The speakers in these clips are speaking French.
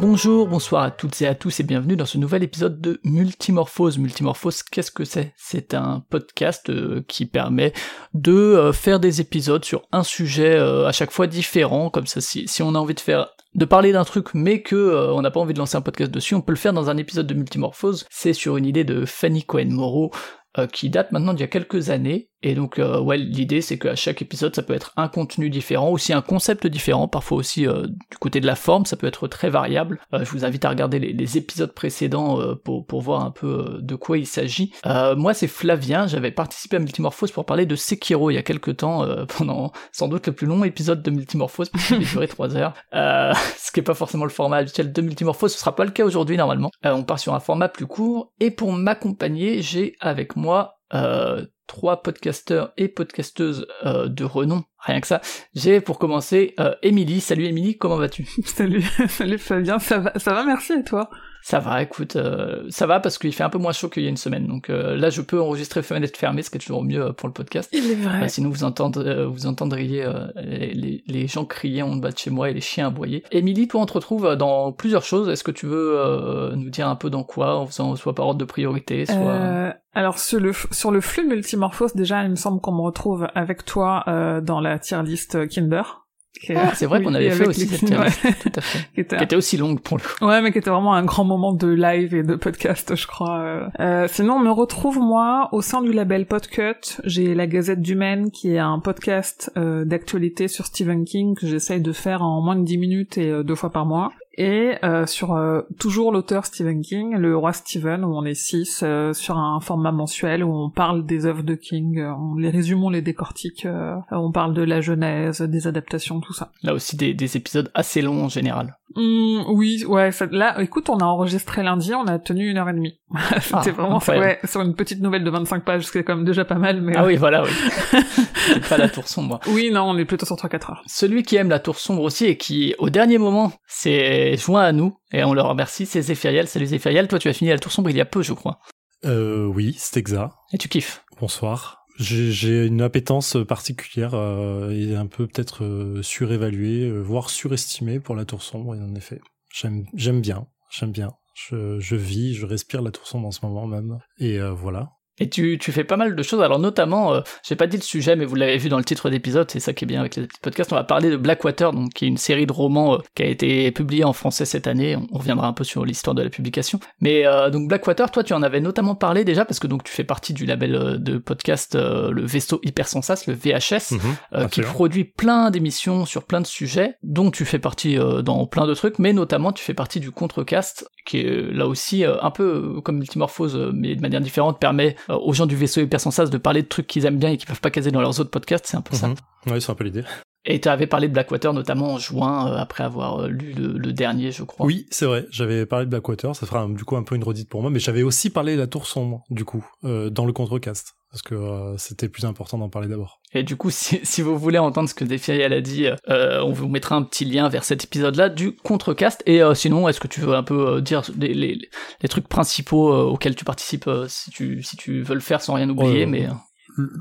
Bonjour, bonsoir à toutes et à tous et bienvenue dans ce nouvel épisode de Multimorphose. Multimorphose, qu'est-ce que c'est? C'est un podcast euh, qui permet de euh, faire des épisodes sur un sujet euh, à chaque fois différent, comme ça si, on a envie de faire de parler d'un truc mais que on n'a pas envie de lancer un podcast dessus, on peut le faire dans un épisode de Multimorphose. C'est sur une idée de Fanny Cohen-Moreau qui date maintenant d'il y a quelques années et donc, euh, ouais, l'idée c'est qu'à chaque épisode, ça peut être un contenu différent, aussi un concept différent, parfois aussi euh, du côté de la forme, ça peut être très variable. Euh, je vous invite à regarder les, épisodes précédents pour, pour voir un peu de quoi il s'agit. moi, c'est Flavien, j'avais participé à Multimorphose pour parler de Sekiro il y a quelques temps, pendant sans doute le plus long épisode de Multimorphose, parce qu'il a duré 3 heures, ce qui est pas forcément le format habituel de Multimorphose, ce sera pas le cas aujourd'hui normalement. on part sur un format plus court, et pour m'accompagner, j'ai avec moi euh, trois podcasteurs et podcasteuses euh, de renom, rien que ça. J'ai pour commencer euh, Émilie. Salut Émilie, comment vas-tu? Salut, salut Fabien, ça va, ça va, merci et toi? Ça va, écoute, euh, ça va parce qu'il fait un peu moins chaud qu'il y a une semaine. Donc euh, là, je peux enregistrer fenêtre fermée, ce qui est toujours mieux euh, pour le podcast. Il est vrai. sinon, vous, entendez, vous entendriez les, les, gens crier en bas de chez moi et les chiens aboyer. Émilie, toi, on te retrouve dans plusieurs choses. Est-ce que tu veux nous dire un peu dans quoi, en faisant soit par ordre de priorité, soit... alors sur le, sur le flux multimorphose, déjà, il me semble qu'on me retrouve avec toi dans la tier list Kinder. Ah, c'est vrai qu'on avait fait aussi cette tout à fait. qui, était... aussi longue pour le coup. Ouais, mais qui était vraiment un grand moment de live et de podcast, je crois. Euh, euh sinon, on me retrouve moi au sein du label Podcut. J'ai la Gazette du Maine, qui est un podcast euh, d'actualité sur Stephen King que j'essaye de faire en moins de 10 minutes et euh, deux fois par mois et euh, sur euh, toujours l'auteur Stephen King, le roi Stephen, où on est six, euh, sur un format mensuel où on parle des œuvres de King, on les résume, on les décortique, on parle de la genèse, des adaptations, tout ça. Là aussi des, des épisodes assez longs en général. Mmh, oui, ouais. là, écoute, on a enregistré lundi, on a tenu une heure et demie. C'était ah, vraiment ouais, sur une petite nouvelle de 25 pages, ce qui est quand même déjà pas mal. Mais ah oui, voilà, oui. C'est pas la tour sombre. Oui, non, on est plutôt sur 3-4 heures. Celui qui aime la tour sombre aussi et qui, au dernier moment, s'est joint à nous et on le remercie, c'est Zéphiriel. Salut Zéphiriel, toi tu as fini la tour sombre il y a peu, je crois. Euh, oui, c'est exact. Et tu kiffes Bonsoir. J'ai une appétence particulière euh, et un peu peut-être euh, surévaluée, euh, voire surestimée pour la tour sombre, en effet. J'aime bien, j'aime bien. Je, je, vis, je respire la tour sombre en ce moment même. Et voilà. Et tu, tu fais pas mal de choses. Alors notamment, euh, j'ai pas dit le sujet, mais vous l'avez vu dans le titre d'épisode, c'est ça qui est bien avec les petits podcasts. On va parler de Blackwater, donc qui est une série de romans euh, qui a été publiée en français cette année. On, reviendra un peu sur l'histoire de la publication. Mais euh, donc Blackwater, toi, tu en avais notamment parlé déjà parce que donc tu fais partie du label de podcast le Vaisseau Hypersensas, le VHS, mhm, qui produit plein d'émissions sur plein de sujets, dont tu fais partie dans plein de trucs, mais notamment tu fais partie du Contrecast, qui est là aussi un peu comme Multimorphose, mais de manière différente, permet aux gens du vaisseau hypersensas de parler de trucs qu'ils aiment bien et qu'ils peuvent pas caser dans leurs autres podcasts, c'est un peu ça. Mhm. Oui, c'est un peu l'idée. Et tu avais parlé de Blackwater notamment en juin, euh, après avoir euh, lu le, dernier, je crois. Oui, c'est vrai, j'avais parlé de Blackwater, ça fera du coup un peu une redite pour moi, mais j'avais aussi parlé de la Tour Sombre, du coup, dans le contrecast, parce que c'était plus important d'en parler d'abord. Et du coup, si, si, vous voulez entendre ce que Defiel a dit, on vous mettra un petit lien vers cet épisode-là du contrecast, et sinon, est-ce que tu veux un peu dire les, les, les, trucs principaux auxquels tu participes, si, tu, si tu veux le faire sans rien oublier, mais...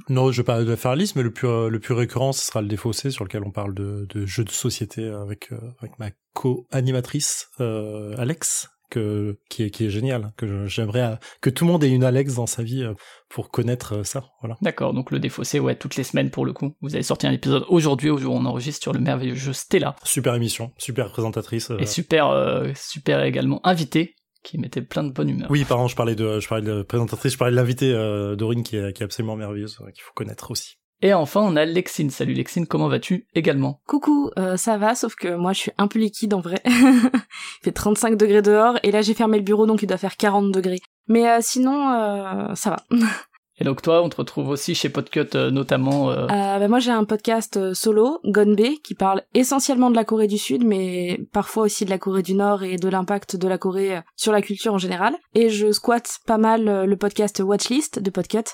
Non, je vais pas faire la liste, mais le plus le plus récurrent, ce sera le défaussé, sur lequel on parle de, de jeux de société avec euh, avec ma co-animatrice euh, Alex, que qui est qui est génial, que j'aimerais euh, que tout le monde ait une Alex dans sa vie pour connaître ça. Voilà. D'accord, donc le défaussé, ouais, toutes les semaines pour le coup. Vous avez sorti un épisode aujourd'hui, au jour où on enregistre sur le merveilleux jeu Stella. Super émission, super présentatrice. Et super super également invité qui mettait plein de bonne humeur. Oui, pardon, je parlais de, je parlais de présentatrice, je parlais de l'invité euh, Dorine qui est, qui est absolument merveilleuse, qu'il faut connaître aussi. Et enfin, on a Lexine. Salut Lexine, comment vas-tu également? Coucou, euh, ça va, sauf que moi je suis un peu liquide en vrai. il fait 35 degrés dehors, et là j'ai fermé le bureau donc il doit faire 40 degrés. Mais euh, sinon, euh, ça va. Et donc toi, on te retrouve aussi chez Podcut euh, notamment. Euh... Euh, bah moi j'ai un podcast euh, solo, Gonbe, qui parle essentiellement de la Corée du Sud, mais parfois aussi de la Corée du Nord et de l'impact de la Corée sur la culture en général. Et je squatte pas mal le podcast Watchlist de Podcut,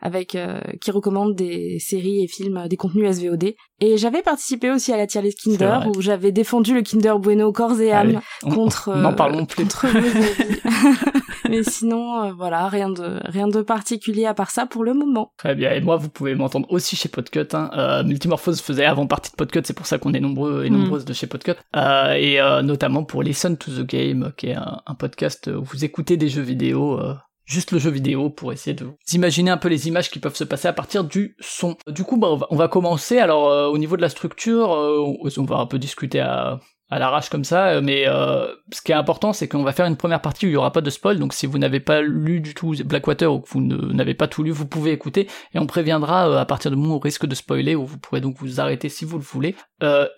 avec euh, qui recommande des séries et films, des contenus SVOD. Et j'avais participé aussi à la tier list Kinder où j'avais défendu le Kinder Bueno corps et âme contre n'en parlons plus. contre Mais sinon, voilà, rien de rien de particulier à part ça pour le moment. Très bien. Et moi, vous pouvez m'entendre aussi chez Podcut. Hein. Multimorphose faisait avant partie de Podcut, c'est pour ça qu'on est nombreux et mm. nombreuses de chez Podcut. et notamment pour Listen to the Game, qui est un, un podcast où vous écoutez des jeux vidéo juste le jeu vidéo pour essayer de vous imaginer un peu les images qui peuvent se passer à partir du son. Du coup, bah, on, va, commencer. Alors, euh, au niveau de la structure, euh, on va un peu discuter à, à l'arrache comme ça, euh, mais euh, ce qui est important, c'est qu'on va faire une première partie où il y aura pas de spoil. Donc si vous n'avez pas lu du tout Blackwater ou que vous n'avez pas tout lu, vous pouvez écouter et on préviendra euh, à partir de moment où risque de spoiler, où vous pourrez donc vous arrêter si vous le voulez.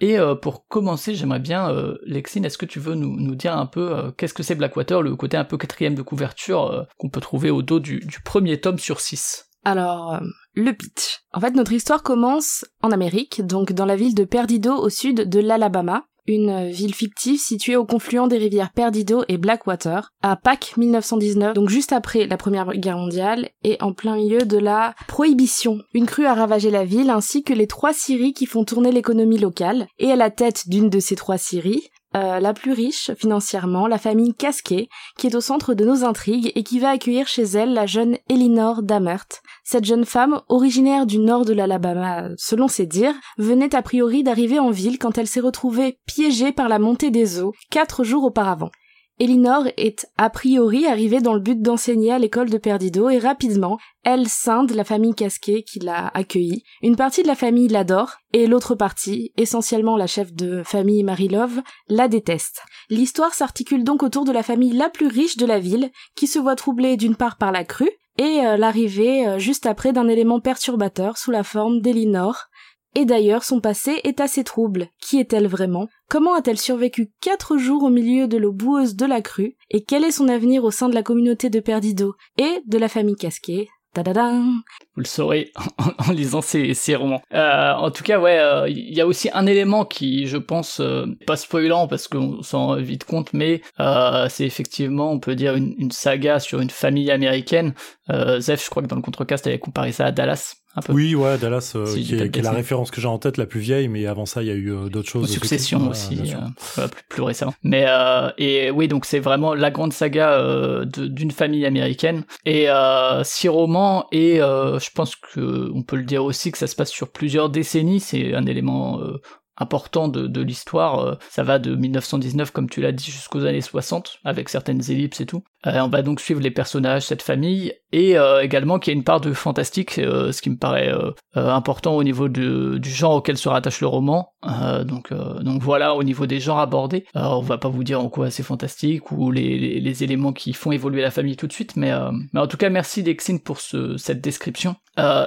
et pour commencer, j'aimerais bien, Lexine, est-ce que tu veux nous, nous dire un peu qu'est-ce que c'est Blackwater, le côté un peu quatrième de couverture qu'on peut trouver au dos du, du premier tome sur 6 alors, le pitch. En fait, notre histoire commence en Amérique, donc dans la ville de Perdido au sud de l'Alabama, une ville fictive située au confluent des rivières Perdido et Blackwater, à Pâques 1919, donc juste après la Première Guerre mondiale et en plein milieu de la Prohibition. Une crue a ravagé la ville ainsi que les trois scieries qui font tourner l'économie locale, et à la tête d'une de ces trois scieries, euh, la plus riche financièrement, la famille Casquet, qui est au centre de nos intrigues et qui va accueillir chez elle la jeune Elinor Damert. Cette jeune femme, originaire du nord de l'Alabama, selon ses dires, venait a priori d'arriver en ville quand elle s'est retrouvée piégée par la montée des eaux quatre jours auparavant. Elinor est a priori arrivée dans le but d'enseigner à l'école de Perdido et rapidement, elle scinde la famille Casquet qui l'a accueillie. Une partie de la famille l'adore et l'autre partie, essentiellement la chef de famille Marie-Love, la déteste. L'histoire s'articule donc autour de la famille la plus riche de la ville qui se voit troublée d'une part par la crue et euh, l'arrivée euh, juste après d'un élément perturbateur sous la forme d'Elinor, et d'ailleurs, son passé est assez trouble. Qui est-elle vraiment? Comment a-t-elle survécu quatre jours au milieu de l'eau boueuse de la crue? Et quel est son avenir au sein de la communauté de Perdido et de la famille Casquet? Vous le saurez en, lisant ces, romans. Euh, en tout cas, ouais, euh, il y a aussi un élément qui, je pense, euh, pas spoilant parce qu'on s'en rend vite compte, mais c'est effectivement, on peut dire, une, saga sur une famille américaine. Zef, je crois que dans le contrecast, avait comparé ça à Dallas. Oui, ouais, Dallas, euh, qui, est, la référence que j'ai en tête, la plus vieille, mais avant ça, il y a eu euh, d'autres choses. Succession aussi, euh, plus, plus, récemment. Mais et oui, donc c'est vraiment la grande saga d'une famille américaine et six romans et je pense que on peut le dire aussi que ça se passe sur plusieurs décennies. C'est un élément important de, l'histoire. Euh, ça va de 1919, comme tu l'as dit, jusqu'aux années 60, avec certaines ellipses et tout. Euh, on va donc suivre les personnages, cette famille, et euh, également qu'il y a une part de fantastique, ce qui me paraît important au niveau de, du genre auquel se rattache le roman. donc, voilà, au niveau des genres abordés. on va pas vous dire en quoi c'est fantastique ou les, éléments qui font évoluer la famille tout de suite, mais, en tout cas, merci Dexine pour ce, cette description.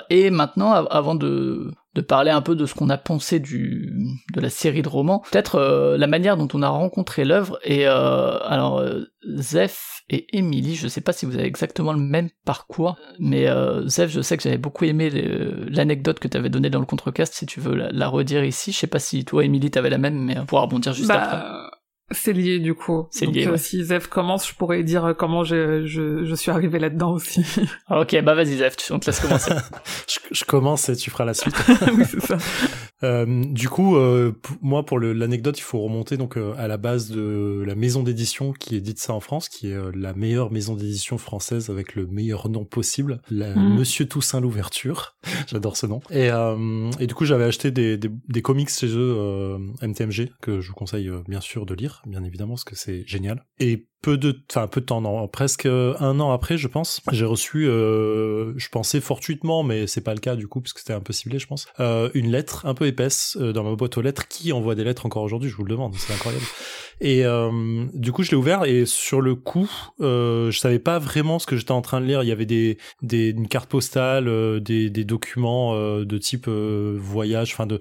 et maintenant, avant de, de parler un peu de ce qu'on a pensé du de la série de romans, peut-être euh, la manière dont on a rencontré l'œuvre et euh, alors euh, Zef et Emily, je sais pas si vous avez exactement le même parcours, mais Zef, je sais que j'avais beaucoup aimé l'anecdote que tu avais donnée dans le contrecast, si tu veux la, redire ici, je sais pas si toi Emily t'avais la même, mais pour rebondir juste bah, après. C'est lié du coup. C'est lié. Euh, si Zef commence, je pourrais dire euh, comment je, je, je suis arrivé là-dedans aussi. ok, bah vas-y Zef, on te laisse commencer. je, je, commence et tu feras la suite. oui, c'est ça. Euh, du coup, euh, moi pour l'anecdote, il faut remonter donc à la base de la maison d'édition qui édite ça en France, qui est la meilleure maison d'édition française avec le meilleur nom possible, la mm. Monsieur Toussaint l'ouverture. J'adore ce nom. Et, et du coup, j'avais acheté des, des, des, comics chez eux MTMG que je vous conseille bien sûr de lire bien évidemment, parce que c'est génial. Et peu de, enfin peu de temps, non, presque un an après, je pense, j'ai reçu, euh, je pensais fortuitement, mais c'est pas le cas du coup, parce que c'était un peu ciblé, je pense, euh, une lettre un peu épaisse euh, dans ma boîte aux lettres. Qui envoie des lettres encore aujourd'hui Je vous le demande, c'est incroyable. Et du coup, je l'ai ouvert et sur le coup, je savais pas vraiment ce que j'étais en train de lire. Il y avait des, des une carte postale, des, des documents de type voyage, enfin de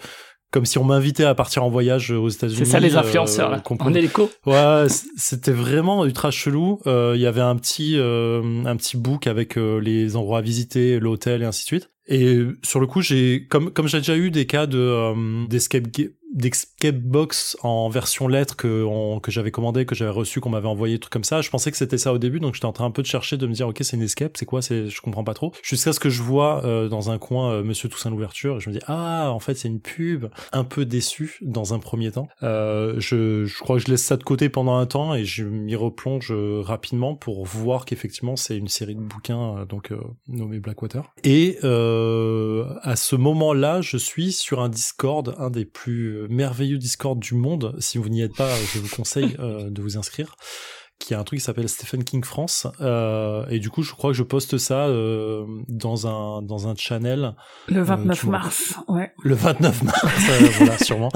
comme si on m'invitait à partir en voyage aux États-Unis. C'est ça les influenceurs, euh, en hélico. Ouais, c'était vraiment ultra chelou. Euh, il y avait un petit euh, un petit book avec euh, les endroits à visiter, l'hôtel et ainsi de suite. Et sur le coup, j'ai comme comme j'ai déjà eu des cas de d'escape d'escape box en version lettre que, que j'avais commandé, que j'avais reçu, qu'on m'avait envoyé, trucs comme ça. Je pensais que c'était ça au début, donc j'étais en train un peu de chercher, de me dire, ok, c'est une escape, c'est quoi, c'est, je comprends pas trop. Jusqu'à ce que je vois euh, dans un coin euh, Monsieur Toussaint l'ouverture, et je me dis, ah, en fait, c'est une pub. Un peu déçu dans un premier temps. Euh, je, je crois que je laisse ça de côté pendant un temps et je m'y replonge euh, rapidement pour voir qu'effectivement c'est une série de bouquins euh, donc euh, nommé Blackwater. Et euh, à ce moment-là, je suis sur un Discord, un des plus merveilleux Discord du monde. Si vous n'y êtes pas, je vous conseille euh, de vous inscrire qui a un truc qui s'appelle Stephen King France euh, et du coup je crois que je poste ça euh, dans un dans un channel Le 29 tu me- mars, ouais. le 29 mars, euh, voilà, sûrement.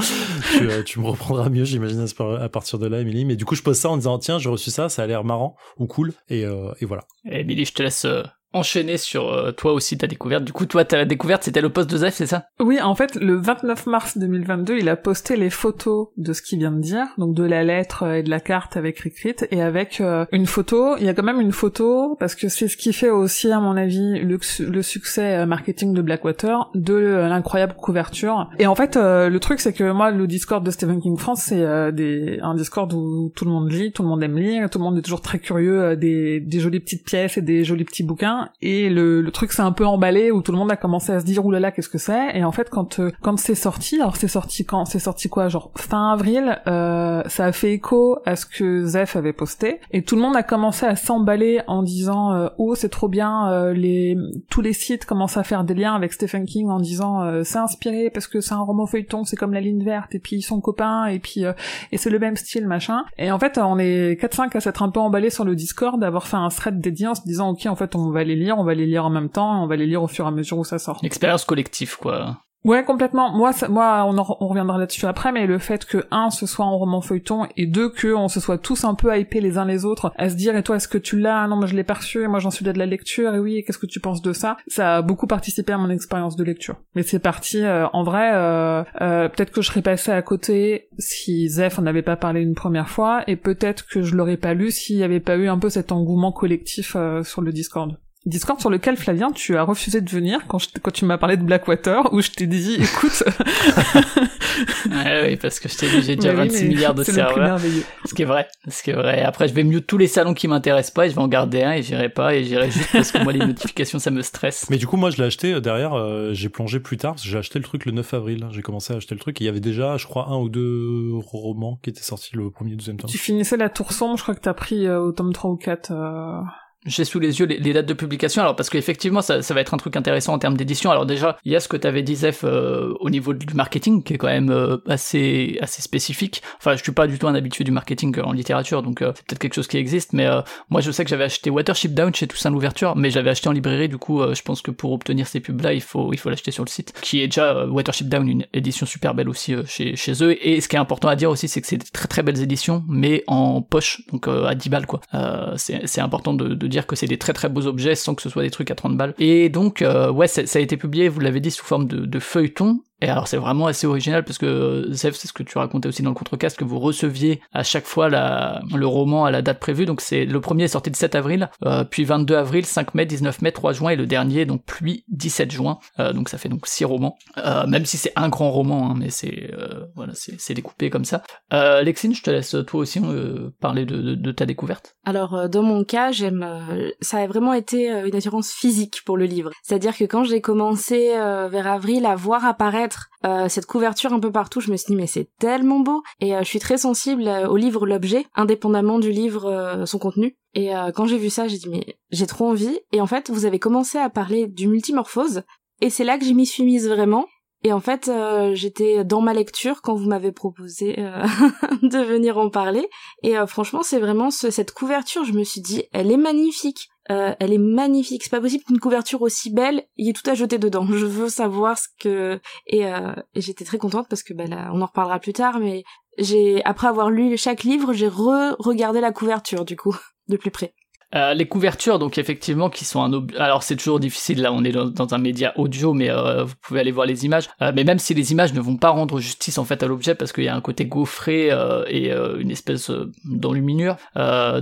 tu, euh, tu me reprendras mieux, j'imagine, à partir de là, Émilie. Mais du coup, je pose ça en disant, tiens, j'ai reçu ça, ça a l'air marrant ou cool, et, euh, et voilà. Émilie, je te laisse euh, enchaîner sur euh, toi aussi ta découverte. Du coup, toi, ta découverte, c'était le poste de Zef, c'est ça? Oui, en fait, le 29 mars 2022, il a posté les photos de ce qu'il vient de dire, donc de la lettre et de la carte avec écrite, et avec euh, une photo. Il y a quand même une photo parce que c'est ce qui fait aussi, à mon avis, le, succès euh, marketing de Blackwater, de l'incroyable couverture. Et en fait, euh, le truc, c'est que moi, le Discord de Stephen King France, c'est un Discord où tout le monde lit, tout le monde aime lire, tout le monde est toujours très curieux des, des jolies petites pièces et des jolis petits bouquins. Et le, le truc s'est un peu emballé où tout le monde a commencé à se dire oulala qu'est-ce que c'est? Et en fait quand euh, quand c'est sorti, alors c'est sorti quand? C'est sorti quoi? Genre fin avril. euh, ça a fait écho à ce que Zef avait posté et tout le monde a commencé à s'emballer en disant euh, oh c'est trop bien. euh, les tous les sites commencent à faire des liens avec Stephen King en disant euh, c'est inspiré parce que c'est un roman feuilleton, c'est comme la ligne verte et puis ils sont copains et puis euh, et c'est le même style machin. Et en fait on est 4-5 à s'être un peu emballés sur le Discord, d'avoir fait un thread dédié en se disant ok en fait on va les lire, on va les lire en même temps, on va les lire au fur et à mesure où ça sort. Une expérience collective, quoi. Ouais, complètement. Moi, ça- moi, on, en- on reviendra là-dessus après, mais le fait que un, ce soit en roman feuilleton, et deux, que on se soit tous un peu hypés les uns les autres, à se dire, et toi, est-ce que tu l'as? Non, moi, je l'ai perçu, et moi, j'en suis là de la lecture, et oui, et qu'est-ce que tu penses de ça? Ça a beaucoup participé à mon expérience de lecture. Mais c'est parti. euh, en vrai, euh, euh, peut-être que je serais passé à côté si Zef en avait pas parlé une première fois, et peut-être que je l'aurais pas lu s'il y avait pas eu un peu cet engouement collectif euh, sur le Discord. Discord sur lequel Flavien tu as refusé de venir quand, je- quand tu m'as parlé de Blackwater où je t'ai dit écoute Ouais, oui, parce que je t'ai dit, j'ai déjà oui, 26 mais milliards de c'est le plus serveurs. merveilleux. Ce qui est vrai, ce qui est vrai. Après, je vais mute tous les salons qui m'intéressent pas et je vais en garder un et j'irai pas et j'irai juste parce que moi, les notifications, ça me stresse. Mais du coup, moi, je l'ai acheté euh, derrière, euh, j'ai plongé plus tard, parce que j'ai acheté le truc le 9 avril. J'ai commencé à acheter le truc, et il y avait déjà, je crois, un ou deux romans qui étaient sortis le premier, deuxième tome. Tu finissais la tour sombre, je crois que t'as pris euh, au tome 3 ou 4. euh, J'ai sous les yeux les, les dates de publication, alors parce qu'effectivement ça, ça va être un truc intéressant en termes d'édition. Alors déjà, il y a ce que t'avais dit Zef euh, au niveau du marketing qui est quand même euh, assez assez spécifique. Enfin, je suis pas du tout un habitué du marketing en littérature, donc euh, c'est peut-être quelque chose qui existe. Mais euh, moi, je sais que j'avais acheté Watership Down chez Toussaint l'ouverture, mais j'avais acheté en librairie. Du coup, euh, je pense que pour obtenir ces pubs là, il faut il faut l'acheter sur le site, qui est déjà euh, Watership Down, une édition super belle aussi euh, chez chez eux. Et ce qui est important à dire aussi, c'est que c'est des très très belles éditions, mais en poche, donc euh, à 10 balles quoi. Euh, c'est important de dire que c'est des très très beaux objets sans que ce soit des trucs à 30 balles. Et donc, euh, ouais, ça, a été publié, vous l'avez dit, sous forme de feuilleton. Et alors c'est vraiment assez original parce que euh, Zef, c'est ce que tu racontais aussi dans le contrecast, que vous receviez à chaque fois la, le roman à la date prévue. Donc c'est le premier est sorti le 7 avril, euh, puis 22 avril, 5 mai, 19 mai, 3 juin et le dernier donc puis 17 juin. Euh, donc ça fait donc 6 romans. Euh, même si c'est un grand roman, hein, mais c'est voilà, c'est découpé comme ça. Lexine, je te laisse toi aussi parler de, ta découverte. Alors dans mon cas, j'aime ça a vraiment été une attirance physique pour le livre. C'est-à-dire que quand j'ai commencé vers avril à voir apparaître euh, cette couverture un peu partout, je me suis dit mais c'est tellement beau et euh, je suis très sensible euh, au livre l'objet indépendamment du livre son contenu. Et quand j'ai vu ça, j'ai dit mais j'ai trop envie et en fait, vous avez commencé à parler du multimorphose et c'est là que j'y m'y suis mise vraiment. Et en fait, j'étais dans ma lecture quand vous m'avez proposé de venir en parler. Et franchement, c'est vraiment ce- cette couverture, je me suis dit, elle est magnifique. Euh, elle est magnifique. C'est pas possible qu'une couverture aussi belle, il y ait tout à jeter dedans. Je veux savoir ce que... Et, euh, et j'étais très contente parce que bah, là, on en reparlera plus tard, mais j'ai après avoir lu chaque livre, j'ai re-regardé la couverture, du coup, de plus près. Euh, les couvertures, donc effectivement, qui sont un ob... alors c'est toujours difficile. Là, on est dans, un média audio, mais euh, vous pouvez aller voir les images. Euh, mais même si les images ne vont pas rendre justice en fait à l'objet, parce qu'il y a un côté gaufré et une espèce d'enluminure.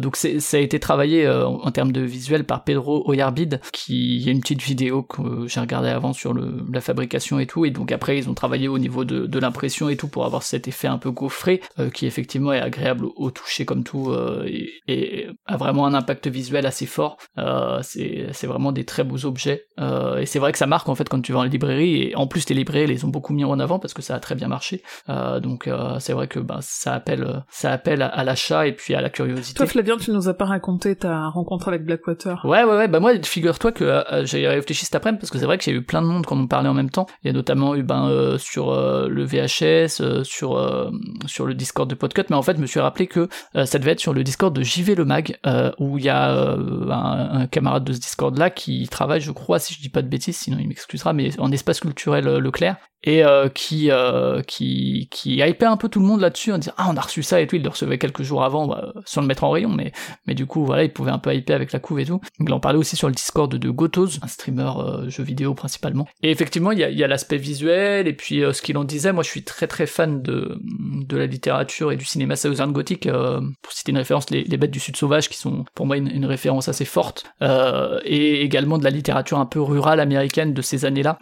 donc ça a été travaillé en, termes de visuel par Pedro Oyarbid, qui y a une petite vidéo que j'ai regardé avant sur le, la fabrication et tout. Et donc après, ils ont travaillé au niveau de, de l'impression et tout pour avoir cet effet un peu gaufré, qui effectivement est agréable au, toucher comme tout et, et a vraiment un impact visuel visuel assez fort. Euh, c'est vraiment des très beaux objets. Euh, et c'est vrai que ça marque en fait quand tu vas en librairie. Et en plus, les librairies les ont beaucoup mis en avant parce que ça a très bien marché. Euh, donc c'est vrai que bah, ça appelle, ça appelle à, l'achat et puis à la curiosité. Toi, Flavien, tu nous as pas raconté ta rencontre avec Blackwater. Ouais, ouais, ouais. Bah moi, figure-toi que j'ai réfléchi cet après-midi parce que c'est vrai qu'il y a eu plein de monde quand on parlait en même temps. Il y a notamment eu ben sur le VHS, sur sur le Discord de Podcut, mais en fait, je me suis rappelé que ça devait être sur le Discord de JV le Mag où il y a euh, un, camarade de ce Discord là qui travaille, je crois, si je dis pas de bêtises, sinon il m'excusera, mais en espace culturel euh, Leclerc et euh, qui euh, qui qui hypait un peu tout le monde là-dessus en disant ah on a reçu ça et tout. Il le recevait quelques jours avant bah, sans le mettre en rayon mais mais du coup voilà il pouvait un peu hyper avec la couve et tout. Il en parlait aussi sur le Discord de Gotos un streamer euh, jeux vidéo principalement. Et effectivement il y a, y a l'aspect visuel et puis ce qu'il en disait. Moi je suis très très fan de de la littérature et du cinéma Southern Gothic pour citer une référence les, bêtes du sud sauvage qui sont pour moi une, une référence assez forte et également de la littérature un peu rurale américaine de ces années là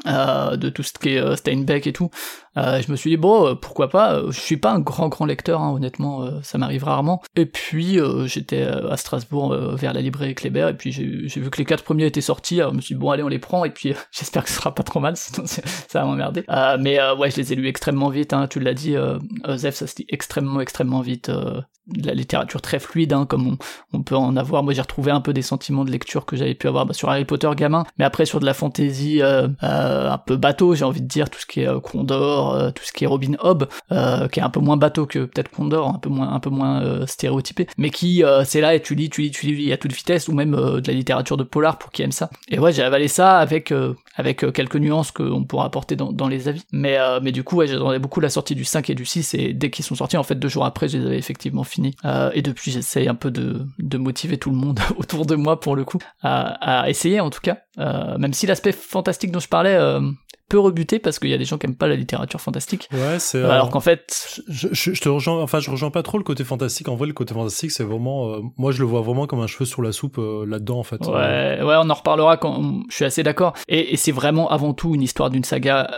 de tout ce qui est Stein et tout. Euh, je me suis dit bon, euh, pourquoi pas. Euh, je suis pas un grand grand lecteur, hein, honnêtement, ça m'arrive rarement. Et puis j'étais à Strasbourg vers la librairie Kléber et puis j'ai vu que les quatre premiers étaient sortis. Alors je me suis dit bon allez on les prend et puis j'espère que ce sera pas trop mal, sinon ça va m'emmerder. mais ouais, je les ai lus extrêmement vite. Hein, tu l'as dit, Zef, ça se dit extrêmement extrêmement vite de la littérature très fluide, hein, comme on, peut en avoir. Moi, j'ai retrouvé un peu des sentiments de lecture que j'avais pu avoir bah, sur Harry Potter gamin, mais après sur de la fantaisie un peu bateau, j'ai envie de dire tout ce qui est euh, Condor, tout ce qui est Robin Hobb, qui est un peu moins bateau que peut-être Condor, un peu moins un peu moins stéréotypé, mais qui c'est là et tu lis, tu lis, tu lis à toute vitesse, ou même de la littérature de polar pour qui aime ça. Et ouais, j'ai avalé ça avec avec quelques nuances qu'on pourra apporter dans, les avis. Mais mais du coup, j'attendais beaucoup la sortie du 5 et du 6 et dès qu'ils sont sortis, en fait, deux jours après, je les avais effectivement finis euh, et depuis, j'essaye un peu de, de, motiver tout le monde autour de moi pour le coup à, essayer en tout cas. Euh, même si l'aspect fantastique dont je parlais euh, peu rebuté parce qu'il y a des gens qui aiment pas la littérature fantastique. Ouais, c'est. Euh, alors qu'en fait, je, je, je, te rejoins. Enfin, je rejoins pas trop le côté fantastique. En vrai, le côté fantastique, c'est vraiment. Euh, moi, je le vois vraiment comme un cheveu sur la soupe euh, là-dedans, en fait. Ouais, ouais, on en reparlera quand. Je suis assez d'accord. Et, et c'est vraiment avant tout une histoire d'une saga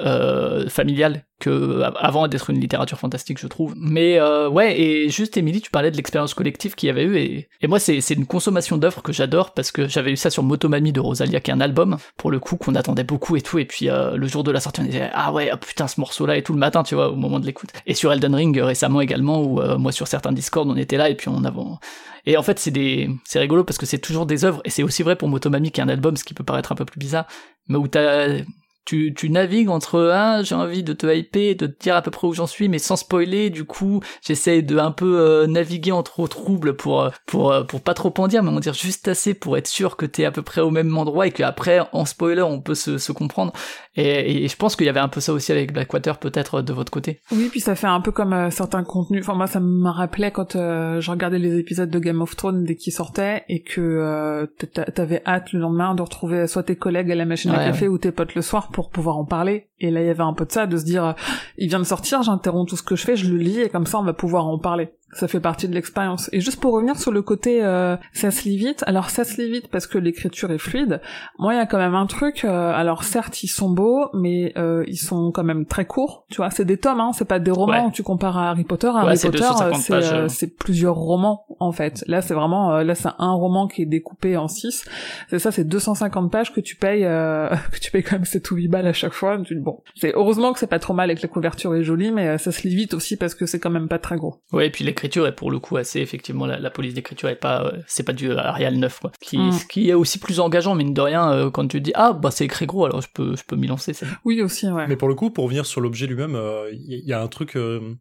familiale avant d'être une littérature fantastique, je trouve. Mais ouais, et juste Émilie, tu parlais de l'expérience collective qu'il y avait eu, et, moi, c'est une consommation d'œuvres que j'adore parce que j'avais eu ça sur Motomami de Rosalia, qui est un album pour le coup qu'on attendait beaucoup et tout, et puis le jour de la sortie, on disait ah ouais, oh putain ce morceau-là et tout le matin, tu vois, au moment de l'écoute. Et sur Elden Ring euh, récemment également, où euh, moi sur certains Discord, on était là et puis on avait. Et en fait, c'est des, c'est rigolo parce que c'est toujours des œuvres et c'est aussi vrai pour Motomami qui est un album, ce qui peut paraître un peu plus bizarre, mais où t'as tu, tu navigues entre un, j'ai envie de te hyper, de te dire à peu près où j'en suis, mais sans spoiler. Du coup, j'essaie de un peu euh, naviguer entre troubles pour euh, pour euh, pour pas trop en dire, mais on dire juste assez pour être sûr que t'es à peu près au même endroit et qu'après, en spoiler, on peut se, se comprendre. Et, et je pense qu'il y avait un peu ça aussi avec Blackwater, peut-être de votre côté. Oui, puis ça fait un peu comme certains contenus. Enfin, moi, ça me rappelait quand je regardais les épisodes de Game of Thrones dès qu'ils sortaient et que t'avais hâte le lendemain de retrouver soit tes collègues à la machine à café ou tes potes le soir pour pouvoir en parler. Et là, il y avait un peu de ça, de se dire, il vient de sortir, j'interromps tout ce que je fais, je le lis, et comme ça, on va pouvoir en parler ça fait partie de l'expérience. Et juste pour revenir sur le côté euh, ça se lit vite, alors ça se lit vite parce que l'écriture est fluide. Moi, il y a quand même un truc. Euh, alors certes, ils sont beaux, mais euh, ils sont quand même très courts. Tu vois, c'est des tomes, hein, c'est pas des romans. Tu compares à Harry Potter. Harry Potter, euh, c'est plusieurs romans en fait. Là, c'est vraiment là, c'est un roman qui est découpé en six. C'est ça, c'est 250 pages que tu payes, que tu payes quand même 7 ou 8 balles à chaque fois. Tu, bon, c'est heureusement que c'est pas trop mal et que la couverture est jolie, mais ça se lit vite aussi parce que c'est quand même pas très gros. Ouais, et puis les l'écriture est pour le coup assez effectivement la, police d'écriture est pas euh, c'est pas du Arial 9 quoi. Qui mm. qui est aussi plus engageant mine de rien euh, quand tu dis ah bah c'est écrit gros alors je peux je peux m'y lancer oui aussi ouais. Mais pour le coup pour revenir sur l'objet lui-même il euh, y, a un truc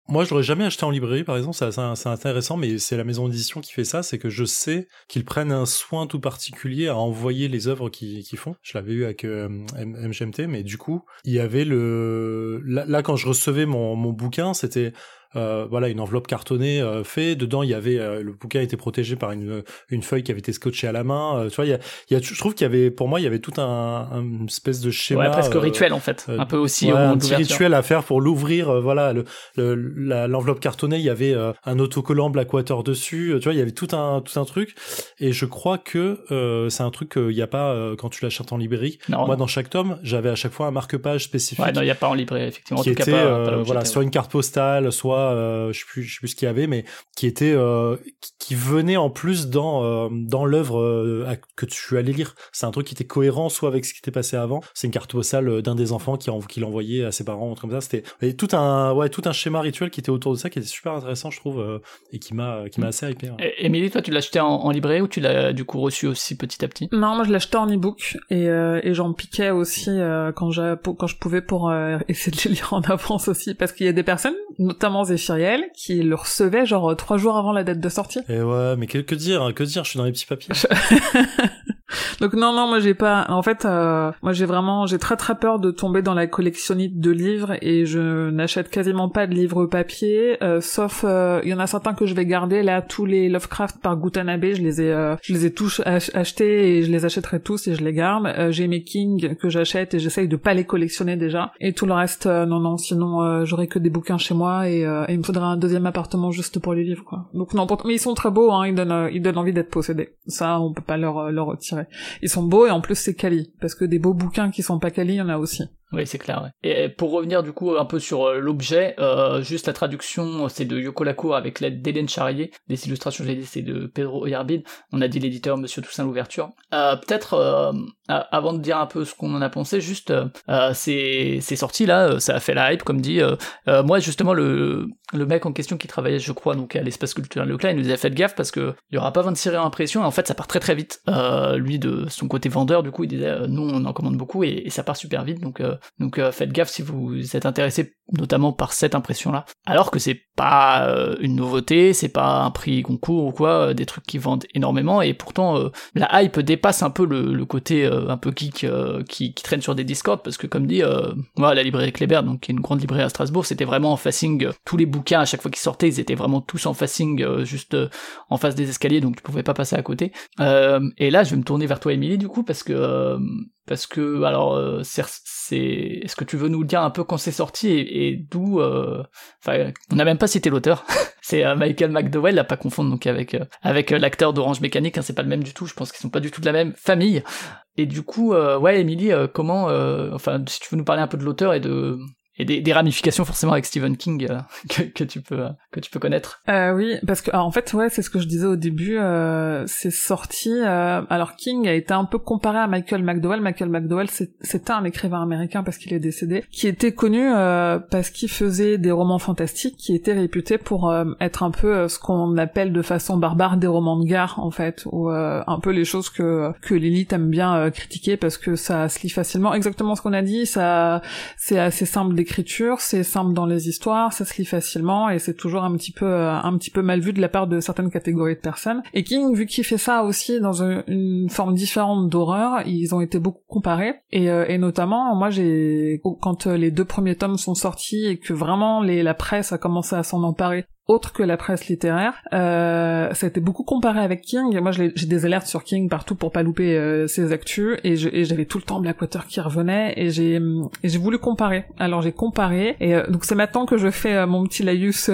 moi je l'aurais jamais acheté en librairie par exemple c'est intéressant mais c'est la maison d'édition qui fait ça c'est que je sais qu'ils prennent un soin tout particulier à envoyer les œuvres qu'ils font. Je l'avais eu avec MGMT mais du coup il y avait le là, là quand je recevais mon, mon bouquin c'était euh, voilà une enveloppe cartonnée euh, fait. Dedans, il y avait euh, le bouquin était protégé par une une feuille qui avait été scotchée à la main. tu vois, il y a, y a, je trouve qu'il y avait pour moi, il y avait tout un, un espèce de schéma. Ouais, presque rituel en fait, un peu aussi ouais, au un petit rituel à faire pour l'ouvrir. voilà, le, l'enveloppe cartonnée, il y avait un autocollant Blackwater dessus. Tu vois, il y avait tout un tout un truc. Et je crois que c'est un truc qu'il n'y a pas quand tu l'achètes en librairie. Non, moi, dans chaque tome, j'avais à chaque fois un marque-page spécifique. Ouais, non, il n'y a pas en librairie effectivement. Qui en tout était, cas, pas, euh, voilà, soit une carte postale, soit euh, je sais plus, je sais plus ce qu'il y avait, mais qui était, euh, qui venait en plus dans euh, dans l'œuvre euh, que tu allais lire. C'est un truc qui était cohérent, soit avec ce qui était passé avant. C'est une carte postale d'un des enfants qui, en, qui l'envoyait à ses parents, comme ça. C'était tout un, ouais, tout un schéma rituel qui était autour de ça, qui était super intéressant, je trouve, et qui m'a, qui m'a assez hypé. Ouais. Émilie, toi, tu l'as acheté en, en, librairie ou tu l'as du coup reçu aussi petit à petit? Non, moi je l'achetais en e-book et, et j'en piquais aussi quand, quand je pouvais pour essayer de les lire en avance aussi, parce qu'il y a des personnes, notamment Zéphiriel, qui le recevaient genre trois jours avant la date de sortie. Et ouais, mais que, que dire, que dire, je suis dans les petits papiers. Donc non non moi j'ai pas en fait euh, moi j'ai vraiment j'ai très très peur de tomber dans la collectionnite de livres et je n'achète quasiment pas de livres papier euh, sauf euh, il y en a certains que je vais garder. Là tous les Lovecraft par Gutanabe je les ai je les ai tous ach achetés et je les achèterai tous et je les garde. J'ai mes King que j'achète et j'essaye de pas les collectionner déjà. Et tout le reste non non sinon j'aurai que des bouquins chez moi et, et, il me faudra un deuxième appartement juste pour les livres quoi. Donc non mais ils sont très beaux hein ils donnent ils donnent envie d'être possédés. Ça on peut pas leur leur retirer ils sont beaux et en plus c'est quali. Parce que des beaux bouquins qui sont pas quali il y en a aussi oui, c'est clair. Ouais. Et pour revenir du coup un peu sur euh, l'objet, euh, juste la traduction, c'est de Yoko Lacour avec l'aide d'Hélène Charrier. Les illustrations, je l'ai dit, c'est de Pedro Oyarbide. On a dit l'éditeur Monsieur Toussaint l'ouverture. Euh, Peut-être euh, avant de dire un peu ce qu'on en a pensé, juste euh, c'est c'est sorti là, ça a fait la hype comme dit. moi justement le le mec en question qui travaillait, je crois, donc à l'espace culturel Leclerc, il nous a fait gaffe parce que il y aura pas 26 réimpressions. Et en fait, ça part très très vite. lui de son côté vendeur, du coup, il disait nous on en commande beaucoup et, et ça part super vite. Donc donc euh, faites gaffe si vous êtes intéressé notamment par cette impression-là. Alors que c'est pas euh, une nouveauté, c'est pas un prix concours ou quoi, euh, des trucs qui vendent énormément, et pourtant la hype dépasse un peu le, côté un peu geek qui, qui, traîne sur des Discord, parce que comme dit, moi la librairie Kléber, donc qui est une grande librairie à Strasbourg, c'était vraiment en facing, tous les bouquins à chaque fois qu'ils sortaient, ils étaient vraiment tous en facing, juste en face des escaliers, donc tu pouvais pas passer à côté. et là, je vais me tourner vers toi, Émilie, du coup, parce que parce que alors euh, c'est est-ce que tu veux nous dire un peu quand c'est sorti et, d'où enfin on n'a même pas cité l'auteur. C'est euh, Michael McDowell à pas confondre donc avec euh, avec l'acteur d'Orange Mécanique hein, c'est pas le même du tout je pense qu'ils sont pas du tout de la même famille. Et du coup ouais Emily comment enfin si tu veux nous parler un peu de l'auteur et de et des, des, ramifications forcément avec Stephen King euh, que, que, tu peux que tu peux connaître. Euh, oui, parce que en fait ouais c'est ce que je disais au début, euh, c'est sorti. Euh, alors King a été un peu comparé à Michael McDowell. Michael McDowell c'était un écrivain américain parce qu'il est décédé, qui était connu parce qu'il faisait des romans fantastiques, qui était réputé pour être un peu ce qu'on appelle de façon barbare des romans de gare en fait, ou un peu les choses que que l'élite aime bien critiquer parce que ça se lit facilement. Exactement ce qu'on a dit, ça c'est assez simple d'écrire c'est simple dans les histoires, ça se lit facilement et c'est toujours un petit peu euh, un petit peu mal vu de la part de certaines catégories de personnes. Et King, vu qu'il fait ça aussi dans une, forme différente d'horreur, ils ont été beaucoup comparés et, euh, notamment moi j'ai quand euh, les deux premiers tomes sont sortis et que vraiment la presse a commencé à s'en emparer autre que la presse littéraire. Euh, ça a été beaucoup comparé avec King. Moi, j'ai des alertes sur King partout pour pas louper euh, ses actus. Et j'avais tout le temps Blackwater qui revenait. Et j'ai voulu comparer. Alors j'ai comparé. Et euh, donc c'est maintenant que je fais euh, mon petit laïus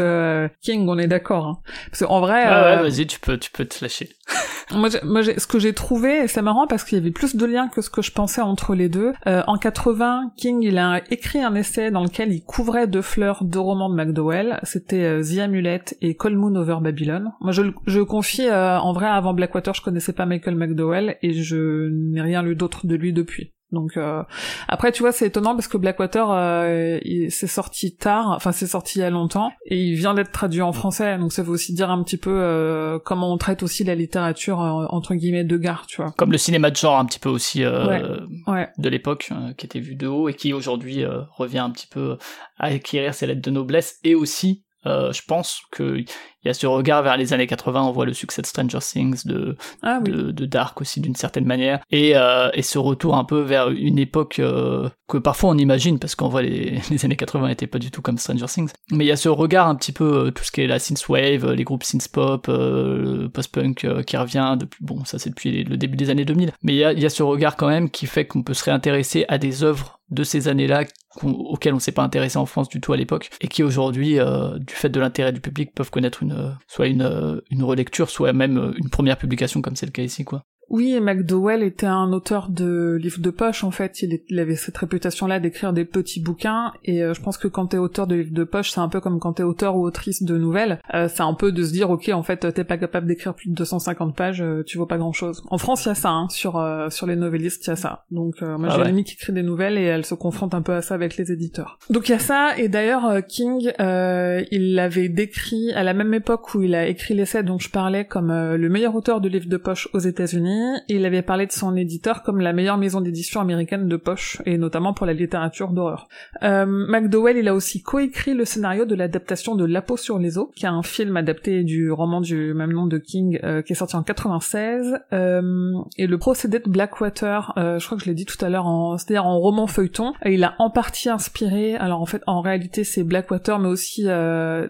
King. On est d'accord. Hein. Parce qu'en vrai. Ah ouais, vas-y, tu peux tu peux te lâcher. moi, moi ce que j'ai trouvé, c'est marrant parce qu'il y avait plus de liens que ce que je pensais entre les deux. en 80, King, il a écrit un essai dans lequel il couvrait de fleurs deux romans de McDowell. C'était The Amulet et Cold Moon Over Babylon. Moi, je, je confie, euh, en vrai, avant Blackwater, je connaissais pas Michael McDowell et je n'ai rien lu d'autre de lui depuis. Donc euh, après tu vois c'est étonnant parce que Blackwater euh, c'est sorti tard, enfin c'est sorti il y a longtemps et il vient d'être traduit en français donc ça veut aussi dire un petit peu euh, comment on traite aussi la littérature euh, entre guillemets de gare tu vois. Comme le cinéma de genre un petit peu aussi ouais. Ouais. de l'époque qui était vu de haut et qui aujourd'hui revient un petit peu à acquérir ses lettres de noblesse et aussi je pense que il y a ce regard vers les années 80, on voit le succès de Stranger Things, de, ah de, de, Dark aussi d'une certaine manière, et, euh, et ce retour un peu vers une époque euh, que parfois on imagine, parce qu'en vrai les, les années 80 n'étaient pas du tout comme Stranger Things, mais il y a ce regard un petit peu, euh, tout ce qui est la synthwave, les groupes synthpop, euh, post-punk qui revient depuis, bon ça c'est depuis le début des années 2000, mais il y a, y a ce regard quand même qui fait qu'on peut se réintéresser à des œuvres de ces années-là auxquelles on s'est pas intéressé en France du tout à l'époque et qui aujourd'hui, du fait de l'intérêt du public, peuvent connaître une soit une, une relecture, soit même une première publication comme c'est le cas ici, quoi. Oui, McDowell était un auteur de livres de poche, en fait. Il, avait cette réputation-là d'écrire des petits bouquins, et euh, je pense que quand t'es auteur de livres de poche, c'est un peu comme quand t'es auteur ou autrice de nouvelles. Euh, c'est un peu de se dire, ok, en fait, t'es pas capable d'écrire plus de 250 pages, euh, tu vaux pas grand-chose. En France, il y a ça, hein, sur, sur les novellistes, il y a ça. Donc, moi, ah j'ai une amie qui écrit des nouvelles, et elle se confronte un peu à ça avec les éditeurs. Donc, il y a ça, et d'ailleurs, King, il l'avait décrit à la même époque où il a écrit l'essai dont je parlais comme le meilleur auteur de livres de poche aux États-Unis, il avait parlé de son éditeur comme la meilleure maison d'édition américaine de poche, et notamment pour la littérature d'horreur. Euh, McDowell, il a aussi coécrit le scénario de l'adaptation de La peau sur les os, qui est un film adapté du roman du même nom de King, euh, qui est sorti en 96, euh, et le procédé de Blackwater, euh, je crois que je l'ai dit tout à l'heure, c'est-à-dire en roman feuilleton, il a en partie inspiré, alors en fait, en réalité, c'est Blackwater, mais aussi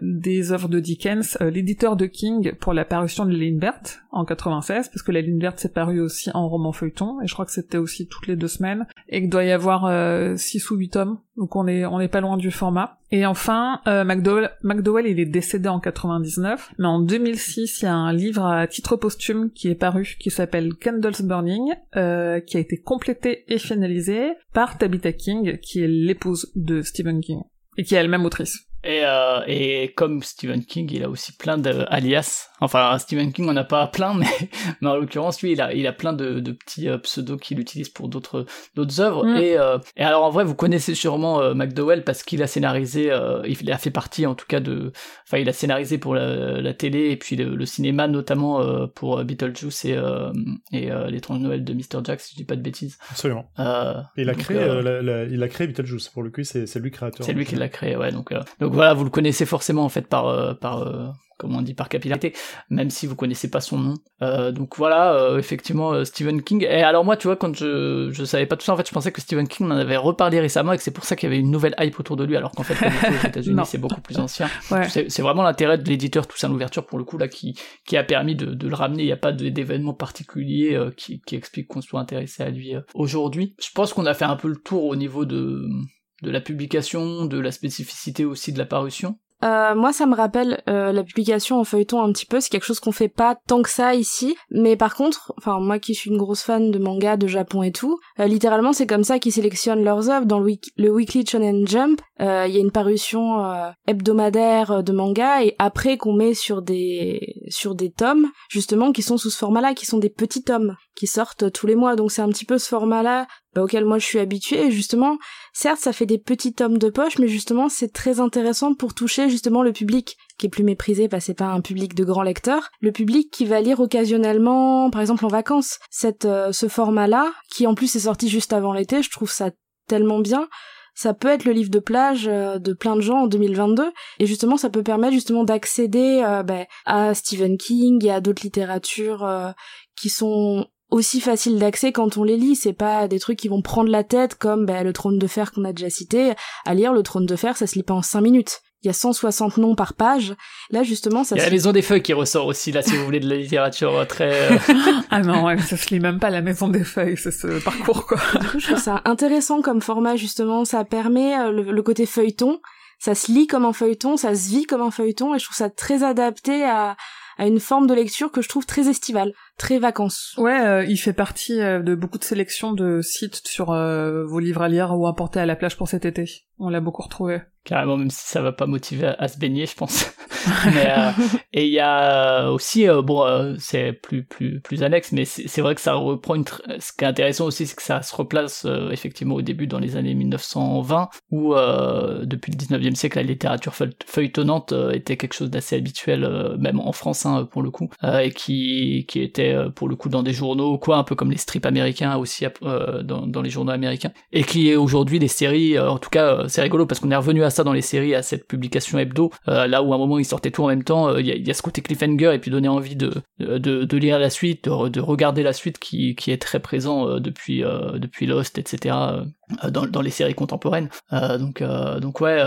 des œuvres de Dickens, l'éditeur de King pour la parution de Lindbergh en 96, parce que la Lindbergh s'est paru aussi en roman feuilleton, et je crois que c'était aussi toutes les deux semaines, et qu'il doit y avoir 6 euh, ou 8 tomes, donc on est pas loin du format. Et enfin, euh, McDowell, McDowell, il est décédé en 99, mais en 2006, il y a un livre à titre posthume qui est paru, qui s'appelle Candles Burning, euh, qui a été complété et finalisé par Tabitha King, qui est l'épouse de Stephen King, et qui est elle-même autrice. Et, euh, et comme Stephen King, il a aussi plein d'alias. Enfin, Stephen King, on n'a pas plein, mais, mais en l'occurrence, lui, il a, il a plein de, de petits euh, pseudos qu'il utilise pour d'autres d'autres œuvres. Mm. Et, euh, et alors, en vrai, vous connaissez sûrement McDowell parce qu'il a scénarisé, il a fait partie, en tout cas, de... Enfin, il a scénarisé pour la, la télé et puis le, cinéma, notamment pour Beetlejuice et, et l'étrange Noël de Mr. Jack, si je dis pas de bêtises. Absolument. il, a créé, il a créé Beetlejuice, pour le coup, c'est lui créateur. C'est lui qui l'a créé, ouais. Donc, donc voilà, vous le connaissez forcément en fait par euh, par euh, comme on dit par capillarité, même si vous connaissez pas son nom. Euh, donc voilà, effectivement Stephen King. Et alors moi, tu vois, quand je je savais pas tout ça, en fait, je pensais que Stephen King en avait reparlé récemment et que c'est pour ça qu'il y avait une nouvelle hype autour de lui, alors qu'en fait, aux États-Unis, c'est beaucoup plus ancien. C'est vraiment l'intérêt de l'éditeur Toussaint l'ouverture pour le coup là qui qui a permis de, de le ramener. Il n'y a pas d'événement particulier qui qui explique qu'on soit intéressé à lui aujourd'hui. Je pense qu'on a fait un peu le tour au niveau de de la publication, de la spécificité aussi de la parution? Euh, moi, ça me rappelle euh, la publication en feuilleton un petit peu. C'est quelque chose qu'on fait pas tant que ça ici. Mais par contre, enfin moi qui suis une grosse fan de manga, de Japon et tout, euh, littéralement c'est comme ça qu'ils sélectionnent leurs œuvres dans le, le Weekly Shonen Jump. Il y a une parution hebdomadaire de manga et après qu'on met sur des sur des tomes justement qui sont sous ce format-là, qui sont des petits tomes qui sortent tous les mois. Donc c'est un petit peu ce format-là bah, auquel moi je suis habituée. Et justement, certes, ça fait des petits tomes de poche, mais justement, c'est très intéressant pour toucher justement le public qui est plus méprisé parce que c'est pas un public de grands lecteurs, le public qui va lire occasionnellement, par exemple en vacances. Cette, euh, ce format-là, qui en plus est sorti juste avant l'été, je trouve ça tellement bien ça peut être le livre de plage euh, de plein de gens en 2022 et justement ça peut permettre justement d'accéder euh, ben, à Stephen King et à d'autres littératures qui sont aussi facile d'accès quand on les lit. C'est pas des trucs qui vont prendre la tête comme bah, le trône de fer qu'on a déjà cité. À lire le trône de fer, ça se lit pas en 5 minutes. Il y a 160 noms par page. Là, justement, ça Il y a la maison des feuilles qui ressort aussi, là, si vous voulez de la littérature euh, très... Euh, ah non, ouais, ça se lit même pas la maison des feuilles, c'est ce parcours, quoi. Du coup, je trouve ça intéressant comme format, justement. Ça permet euh, le, côté feuilleton. Ça se lit comme un feuilleton, ça se vit comme un feuilleton, et je trouve ça très adapté à, à une forme de lecture que je trouve très estivale très vacances. Ouais, euh, il fait partie euh, de beaucoup de sélections de sites sur euh, vos livres à lire ou à porter à la plage pour cet été. On l'a beaucoup retrouvé. Carrément, même si ça va pas motiver à, se baigner, je pense. mais, et il y a aussi, bon, c'est plus plus plus annexe, mais c'est vrai que ça reprend une. Ce qui est intéressant aussi, c'est que ça se replace effectivement au début dans les années 1920, où depuis le 19e siècle, la littérature feuilletonnante était quelque chose d'assez habituel, même en France hein, pour le coup, et qui qui était était pour le coup dans des journaux, quoi, un peu comme les strips américains aussi dans, dans, les journaux américains, et qui est aujourd'hui des séries. en tout cas, c'est rigolo parce qu'on est revenu à ça dans les séries, à cette publication hebdo, là où à un moment ils sortaient tout en même temps. Il y, a ce côté cliffhanger et puis donner envie de lire la suite, de, de, regarder la suite qui est très présent depuis Lost, etc. Dans, les séries contemporaines. donc donc ouais,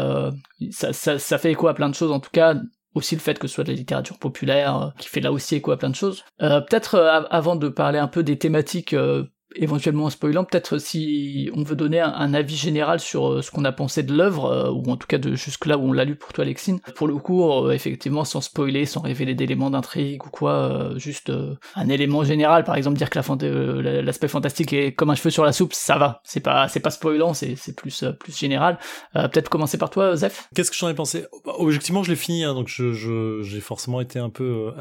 ça, ça fait écho à plein de choses en tout cas aussi le fait que ce soit de la littérature populaire, euh, qui fait là aussi écho à plein de choses. Euh, peut-être euh, avant de parler un peu des thématiques éventuellement en spoilant, peut-être si on veut donner un, avis général sur euh, ce qu'on a pensé de l'œuvre, euh, ou en tout cas de jusque là où on l'a lu pour toi Alexine. Pour le coup, euh, effectivement, sans spoiler, sans révéler d'éléments d'intrigue ou quoi, juste un élément général, par exemple dire que l'aspect fantastique est comme un cheveu sur la soupe, ça va. C'est pas c'est pas spoilant, c'est plus plus général. peut-être commencer par toi, Zef. Qu'est-ce que j'en ai pensé? Objectivement, je l'ai fini, hein, donc je j'ai forcément été un peu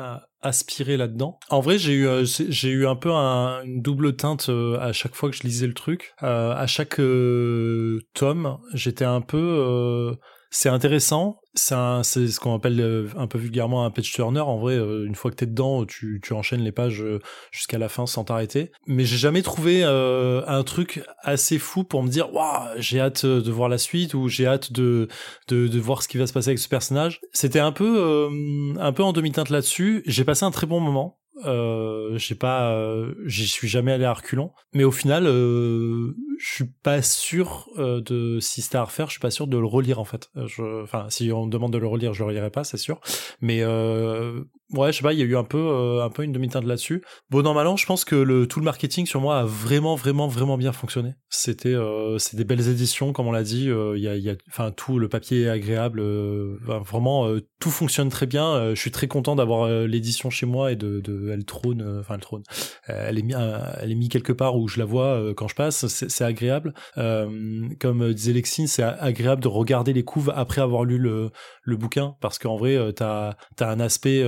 aspiré là-dedans. En vrai, j'ai eu euh, j'ai eu un peu un, une double teinte euh, à chaque fois que je lisais le truc. Euh, à chaque tome, j'étais un peu c'est intéressant. C'est ce qu'on appelle euh, un peu vulgairement un page turner. En vrai, euh, une fois que t'es dedans, tu, enchaînes les pages euh, jusqu'à la fin sans t'arrêter. Mais j'ai jamais trouvé un truc assez fou pour me dire, waouh, j'ai hâte de voir la suite ou j'ai hâte de, de, de voir ce qui va se passer avec ce personnage. C'était un peu un peu en demi-teinte là-dessus. J'ai passé un très bon moment. Euh, j'ai pas, euh, j'y suis jamais allé à reculons, mais au final, euh, je suis pas sûr euh, de si c'était à refaire, je suis pas sûr de le relire en fait. Je, enfin, si on me demande de le relire, je le relirai pas, c'est sûr. Mais euh, ouais, je sais pas, il y a eu un peu, euh, un peu une demi-teinte là-dessus. Bon, normalement, je pense que le tout le marketing sur moi a vraiment, vraiment, vraiment bien fonctionné. C'était, c'est des belles éditions, comme on l'a dit. Il y a, y a, enfin, tout le papier est agréable. vraiment, tout fonctionne très bien. je suis très content d'avoir l'édition chez moi et de, de elle trône, euh, enfin elle trône, euh, elle est mis, elle est mis quelque part où je la vois euh, quand je passe, c'est agréable. comme disait Lexine, c'est agréable de regarder les couves après avoir lu le, le bouquin parce qu'en vrai t'as as un aspect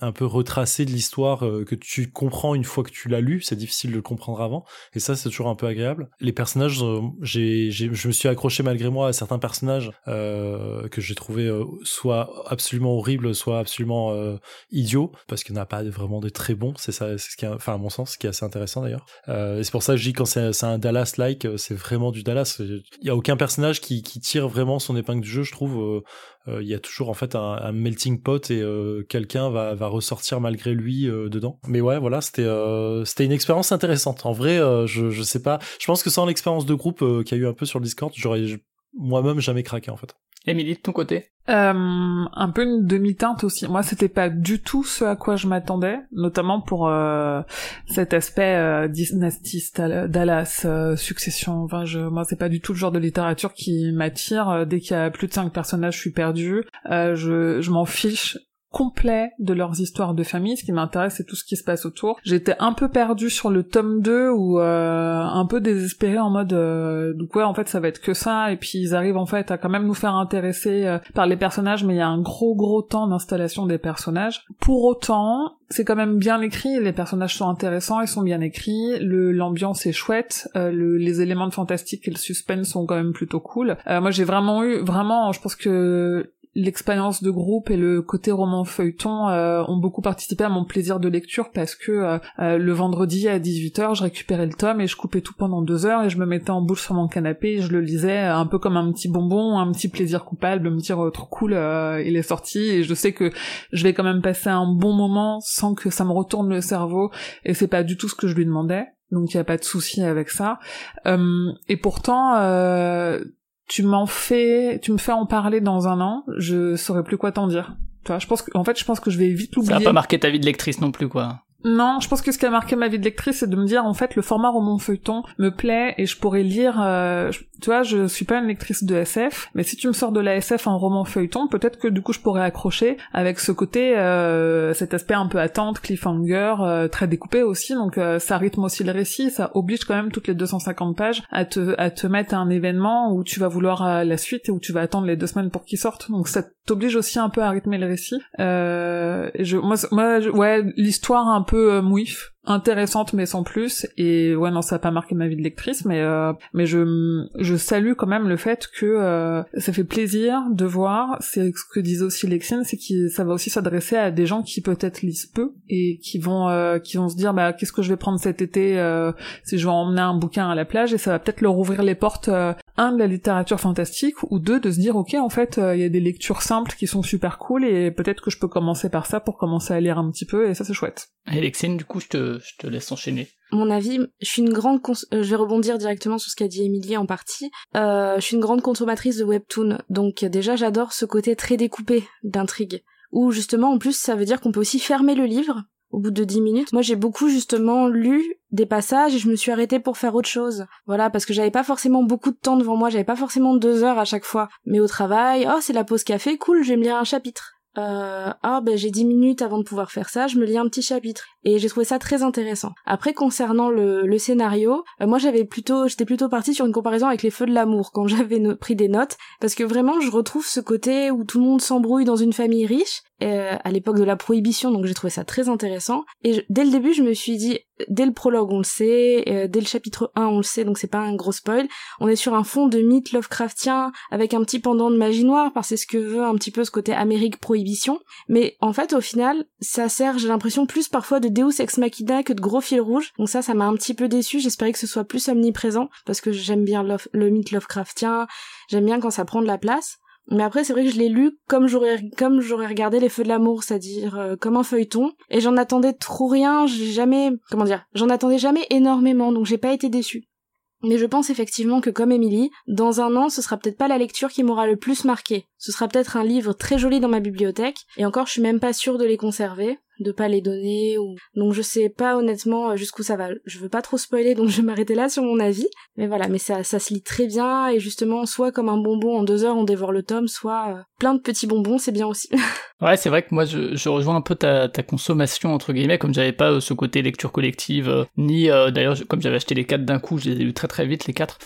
un peu retracé de l'histoire que tu comprends une fois que tu l'as lu. C'est difficile de le comprendre avant et ça c'est toujours un peu agréable. Les personnages, j'ai je me suis accroché malgré moi à certains personnages que j'ai trouvé soit absolument horribles, soit absolument idiots parce qu'il n'y en a pas vraiment de très bon. C'est ça, c'est ce qui, enfin à mon sens, ce qui est assez intéressant d'ailleurs. Euh, et c'est pour ça que je dis quand c'est un Dallas-like, euh, c'est vraiment du Dallas. Il y a aucun personnage qui tire vraiment son épingle du jeu, je trouve. Euh, il y a toujours en fait un, un melting pot et quelqu'un va, va ressortir malgré lui dedans. Mais ouais, voilà, c'était c'était une expérience intéressante. En vrai, je je sais pas. Je pense que sans l'expérience de groupe qu'il y a eu un peu sur le Discord, j'aurais moi-même jamais craqué en fait. Émilie, de ton côté euh, Un peu une demi-teinte aussi. Moi, c'était pas du tout ce à quoi je m'attendais, notamment pour euh, cet aspect euh, Dallas, euh, succession. Enfin, je, moi, c'est pas du tout le genre de littérature qui m'attire. Euh, dès qu'il y a plus de cinq personnages, je suis perdue. je, je m'en fiche complet de leurs histoires de famille. Ce qui m'intéresse, c'est tout ce qui se passe autour. J'étais un peu perdue sur le tome 2 ou euh, un peu désespérée en mode euh, ouais en fait ça va être que ça et puis ils arrivent en fait à quand même nous faire intéresser euh, par les personnages mais il y a un gros gros temps d'installation des personnages. Pour autant, c'est quand même bien écrit, les personnages sont intéressants, ils sont bien écrits, le l'ambiance est chouette, euh, le, les éléments de fantastique et le suspense sont quand même plutôt cool. moi j'ai vraiment eu vraiment je pense que l'expérience de groupe et le côté roman feuilleton euh, ont beaucoup participé à mon plaisir de lecture parce que euh, euh, le vendredi à 18h, je récupérais le tome et je coupais tout pendant deux heures et je me mettais en bouche sur mon canapé et je le lisais un peu comme un petit bonbon, un petit plaisir coupable, me dire trop cool, il est sorti et je sais que je vais quand même passer un bon moment sans que ça me retourne le cerveau et c'est pas du tout ce que je lui demandais donc il y a pas de souci avec ça. et pourtant, tu m'en fais, tu me fais en parler dans un an, je saurais plus quoi t'en dire. Tu vois, je pense que, en fait, je pense que je vais vite l'oublier. Ça va pas marquer ta vie de lectrice non plus, quoi. Non, je pense que ce qui a marqué ma vie de lectrice, c'est de me dire en fait le format roman feuilleton me plaît et je pourrais lire. Euh, tu vois, je suis pas une lectrice de SF, mais si tu me sors de la SF en roman feuilleton, peut-être que du coup je pourrais accrocher avec ce côté, euh, cet aspect un peu attente, cliffhanger, euh, très découpé aussi. Donc euh, ça rythme aussi le récit, ça oblige quand même toutes les 250 pages à te à te mettre un événement où tu vas vouloir la suite et où tu vas attendre les deux semaines pour qu'il sorte. Donc ça t'oblige aussi un peu à rythmer le récit. et je, moi, moi, ouais, l'histoire un peu euh, mouif intéressante mais sans plus et ouais non ça a pas marqué ma vie de lectrice mais euh, mais je je salue quand même le fait que euh, ça fait plaisir de voir c'est ce que disait aussi Lexine c'est que ça va aussi s'adresser à des gens qui peut-être lisent peu et qui vont euh, qui vont se dire bah qu'est-ce que je vais prendre cet été si je vais emmener un bouquin à la plage et ça va peut-être leur ouvrir les portes un de la littérature fantastique ou deux de se dire ok en fait il y a des lectures simples qui sont super cool et peut-être que je peux commencer par ça pour commencer à lire un petit peu et ça c'est chouette. Alexine du coup je te je te laisse enchaîner. Mon avis, je suis une grande, euh, je vais rebondir directement sur ce qu'a dit Émilie en partie. Euh, je suis une grande consommatrice de webtoon, donc déjà j'adore ce côté très découpé d'intrigue, où justement en plus ça veut dire qu'on peut aussi fermer le livre au bout de dix minutes. Moi, j'ai beaucoup justement lu des passages et je me suis arrêtée pour faire autre chose. Voilà, parce que j'avais pas forcément beaucoup de temps devant moi, j'avais pas forcément deux heures à chaque fois. Mais au travail, oh, c'est la pause café, cool, je vais me lire un chapitre euh, ah ben j'ai 10 minutes avant de pouvoir faire ça, je me lis un petit chapitre. Et j'ai trouvé ça très intéressant. Après concernant le, le scénario, euh, moi j'avais plutôt j'étais plutôt partie sur une comparaison avec les feux de l'amour quand j'avais pris des notes parce que vraiment je retrouve ce côté où tout le monde s'embrouille dans une famille riche. Euh, à l'époque de la prohibition donc j'ai trouvé ça très intéressant. Et dès le début je me suis dit dès le prologue on le sait, euh, dès le chapitre 1 on le sait donc c'est pas un gros spoil, on est sur un fond de mythe Lovecraftien avec un petit pendant de magie noire parce que c'est ce que veut un petit peu ce côté Amérique prohibition. Mais en fait au final ça sert j'ai l'impression plus parfois de Deus Ex Machina que de gros fil rouge donc ça ça m'a un petit peu déçu j'espérais que ce soit plus omniprésent parce que j'aime bien le mythe Lovecraftien. J'aime bien quand ça prend de la place mais après, c'est vrai que je l'ai lu comme j'aurais comme j'aurais regardé Les Feux de l'amour, c'est-à-dire euh, comme un feuilleton. Et j'en attendais trop rien. J'ai jamais, comment dire, j'en attendais jamais énormément, donc j'ai pas été déçue. Mais je pense effectivement que comme Émilie, dans un an, ce sera peut-être pas la lecture qui m'aura le plus marqué. Ce sera peut-être un livre très joli dans ma bibliothèque, et encore je suis même pas sûre de les conserver de pas les donner ou donc je sais pas honnêtement euh, jusqu'où ça va. Je veux pas trop spoiler donc je vais m'arrêter là sur mon avis. Mais voilà mais ça ça se lit très bien et justement soit comme un bonbon en deux heures on dévore le tome soit euh, plein de petits bonbons c'est bien aussi. Ouais c'est vrai que moi je, rejoins un peu ta, consommation entre guillemets comme j'avais pas euh, ce côté lecture collective ni d'ailleurs comme j'avais acheté les quatre d'un coup je les ai lus très très vite les quatre.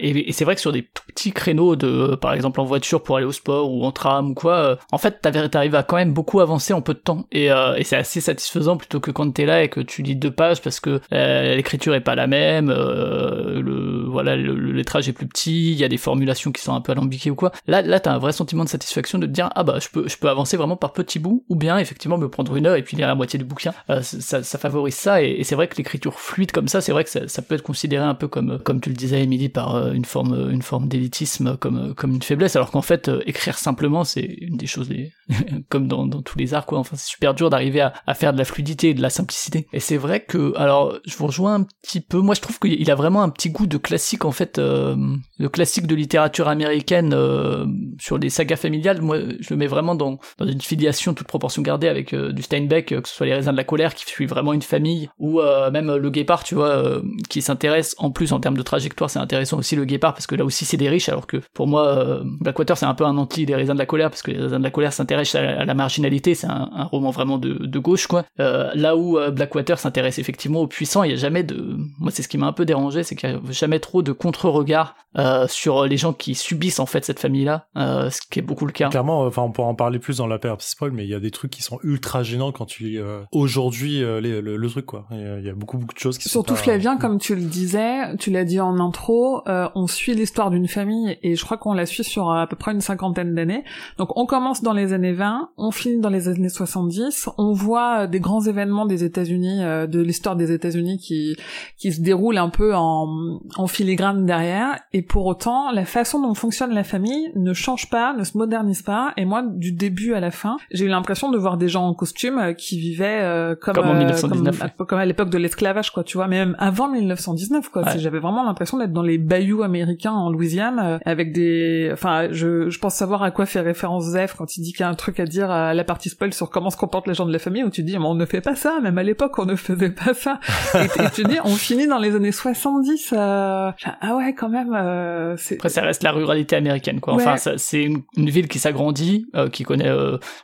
Et, c'est vrai que sur des tout petits créneaux de par exemple en voiture pour aller au sport ou en tram ou quoi en fait t'arrives à quand même beaucoup avancer en peu de temps. Et, c'est assez satisfaisant plutôt que quand t'es là et que tu lis deux pages parce que euh, l'écriture est pas la même, euh, le voilà le, lettrage est plus petit, il y a des formulations qui sont un peu alambiquées ou quoi. Là là t'as un vrai sentiment de satisfaction de te dire ah bah je peux je peux avancer vraiment par petits bouts ou bien effectivement me prendre une heure et puis lire la moitié du bouquin. Euh, ça, ça, favorise ça et, c'est vrai que l'écriture fluide comme ça, c'est vrai que ça, peut être considéré un peu comme comme tu le disais Émilie par une forme une forme d'élitisme comme comme une faiblesse alors qu'en fait écrire simplement c'est une des choses comme dans, dans tous les arts quoi. Enfin c'est super dur d'arriver à, faire de la fluidité et de la simplicité. Et c'est vrai que, alors, je vous rejoins un petit peu. Moi, je trouve qu'il a vraiment un petit goût de classique, en fait, euh, de classique de littérature américaine euh, sur les sagas familiales. Moi, je le mets vraiment dans, une filiation toute proportion gardée avec euh, du Steinbeck, que ce soit les raisins de la colère, qui suit vraiment une famille, ou même le Guépard, tu vois, qui s'intéresse, en plus, en termes de trajectoire, c'est intéressant aussi le Guépard, parce que là aussi, c'est des riches, alors que pour moi, Blackwater, c'est un peu un anti des raisins de la colère, parce que les raisins de la colère s'intéressent à, la marginalité, c'est un, roman vraiment de, gauche, quoi. Euh, là où euh, Blackwater s'intéresse effectivement aux puissants, il y a jamais de, moi c'est ce qui m'a un peu dérangé, c'est qu'il y a jamais trop de contre-regard euh, sur les gens qui subissent en fait cette famille-là, ce qui est beaucoup le cas. Clairement, enfin on pourra en parler plus dans la période spoil, mais il y a des trucs qui sont ultra gênants quand tu lis aujourd'hui le, truc quoi. Il y a beaucoup beaucoup de choses qui Surtout sont Flavien, comme tu le disais, tu l'as dit en intro, on suit l'histoire d'une famille et je crois qu'on la suit sur à peu près une cinquantaine d'années. Donc on commence dans les années 20, on finit dans les années 70, on voit des grands événements des États-Unis, euh, de l'histoire des États-Unis qui qui se déroulent un peu en, en filigrane derrière, et pour autant la façon dont fonctionne la famille ne change pas, ne se modernise pas? Et moi, du début à la fin, j'ai eu l'impression de voir des gens en costume euh, qui vivaient euh, comme comme, en 1919, comme, à l'époque de l'esclavage, quoi, tu vois, mais même avant 1919, quoi. J'avais vraiment l'impression d'être dans les bayous américains en Louisiane avec des, enfin, je, je pense savoir à quoi fait référence Zef quand il dit qu'il y a un truc à dire à la partie spoil sur comment se comportent les gens de la famille, où tu dis, mais on ne fait pas ça, même à l'époque on ne faisait pas ça. et, tu dis, on finit dans les années 70, euh... ah ouais quand même. Euh, Après ça reste la ruralité américaine quoi. Enfin c'est une, ville ville qui s'agrandit, qui connaît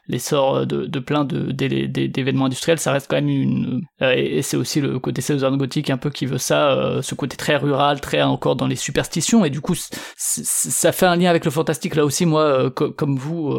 l'essor de, de plein de d'événements industriels, ça reste quand même une et, c'est aussi le côté Southern Gothic un peu qui veut ça, ce côté très rural, très encore dans les superstitions. Et du coup ça fait un lien avec le fantastique. Là aussi moi comme vous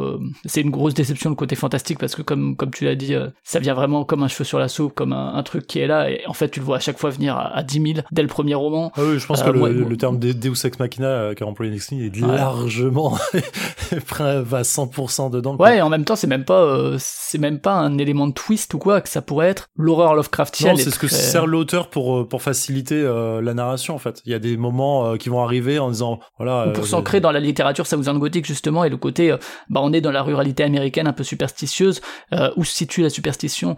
c'est une grosse déception le côté fantastique parce que comme comme tu l'as dit ça vient vraiment comme un cheveu sur la soupe comme un, truc qui est là. Et en fait tu le vois à chaque fois venir à, à 10 000 dès le premier roman. Ah oui je pense que le, terme Deus Ex Machina qu'a employé Nextly est largement va 100% dedans. Ouais, et en même temps, c'est même pas, euh, c'est même pas un élément de twist ou quoi que ça pourrait être. L'horreur Lovecraftienne. Non, c'est ce que sert l'auteur pour euh, pour faciliter euh, la narration en fait. Il y a des moments qui vont arriver en disant voilà. pour s'ancrer dans la littérature southern gothique justement et le côté, bah on est dans la ruralité américaine un peu superstitieuse où se situe la superstition.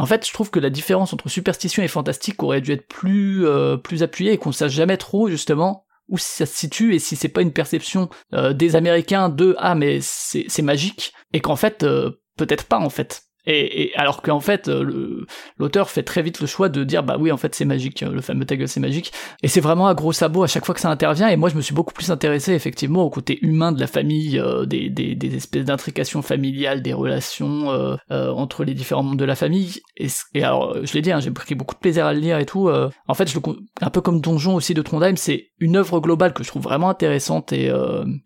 En fait, je trouve que la différence entre superstition et fantastique aurait dû être plus plus appuyée et qu'on sache jamais trop justement où ça se situe et si c'est pas une perception euh, des Américains de ah mais c'est magique et qu'en fait euh, peut-être pas en fait et, alors qu'en fait, euh, l'auteur fait très vite le choix de dire bah oui, en fait c'est magique, le fameux ta c'est magique. Et c'est vraiment à gros sabot à chaque fois que ça intervient. Et moi, je me suis beaucoup plus intéressé effectivement au côté humain de la famille, euh, des, des, espèces d'intrications familiales, des relations euh, entre les différents membres de la famille. Et, alors, je l'ai dit, hein, j'ai pris beaucoup de plaisir à le lire et tout. en fait, un peu comme Donjon aussi de Trondheim, c'est une œuvre globale que je trouve vraiment intéressante et,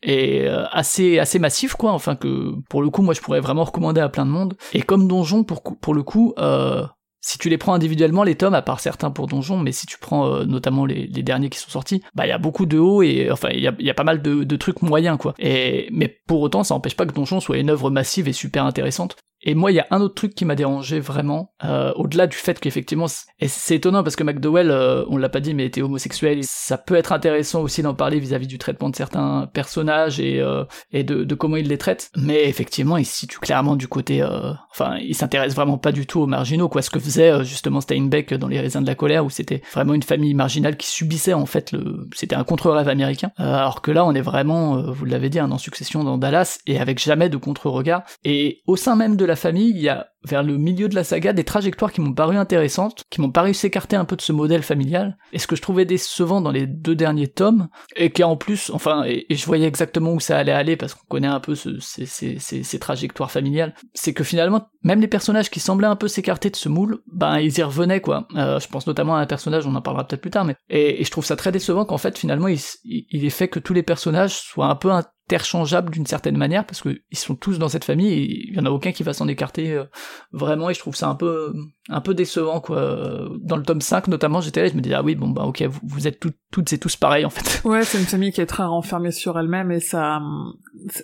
et assez assez massif quoi. Enfin que pour le coup, moi, je pourrais vraiment recommander à plein de monde. Et comme Donjon, pour, le coup, euh, si tu les prends individuellement, les tomes, à part certains pour Donjon, mais si tu prends euh, notamment les, derniers qui sont sortis, bah il y a beaucoup de hauts et enfin il y a, pas mal de, trucs moyens quoi. Mais pour autant, ça n'empêche pas que Donjon soit une œuvre massive et super intéressante. Et moi, il y a un autre truc qui m'a dérangé vraiment, euh, au-delà du fait qu'effectivement, c'est étonnant parce que McDowell, euh, on l'a pas dit, mais était homosexuel. Ça peut être intéressant aussi d'en parler vis-à-vis du traitement de certains personnages et euh, et de, de, comment il les traite. Mais effectivement, il se situe clairement du côté, euh, enfin, il s'intéresse vraiment pas du tout aux marginaux, quoi. Ce que faisait justement Steinbeck dans Les raisins de la colère, où c'était vraiment une famille marginale qui subissait en fait le, c'était un contre-rêve américain. alors que là, on est vraiment, vous l'avez dit, hein, en succession dans Dallas et avec jamais de contre-regard. Et au sein même de la famille, il y a vers le milieu de la saga des trajectoires qui m'ont paru intéressantes, qui m'ont paru s'écarter un peu de ce modèle familial, et ce que je trouvais décevant dans les deux derniers tomes, et qui en plus, enfin, et, je voyais exactement où ça allait aller parce qu'on connaît un peu ce, ces, ces, ces, trajectoires familiales, c'est que finalement, même les personnages qui semblaient un peu s'écarter de ce moule, ben ils y revenaient quoi. Euh, je pense notamment à un personnage, on en parlera peut-être plus tard, mais et, je trouve ça très décevant qu'en fait finalement il est fait que tous les personnages soient un peu interchangeables d'une certaine manière parce qu'ils sont tous dans cette famille et il y en a aucun qui va s'en écarter euh, vraiment et je trouve ça un peu un peu décevant quoi. Dans le tome 5 notamment j'étais là je me disais ah oui bon bah ok vous, vous êtes toutes et tous pareils en fait ouais c'est une famille qui est très renfermée sur elle-même et ça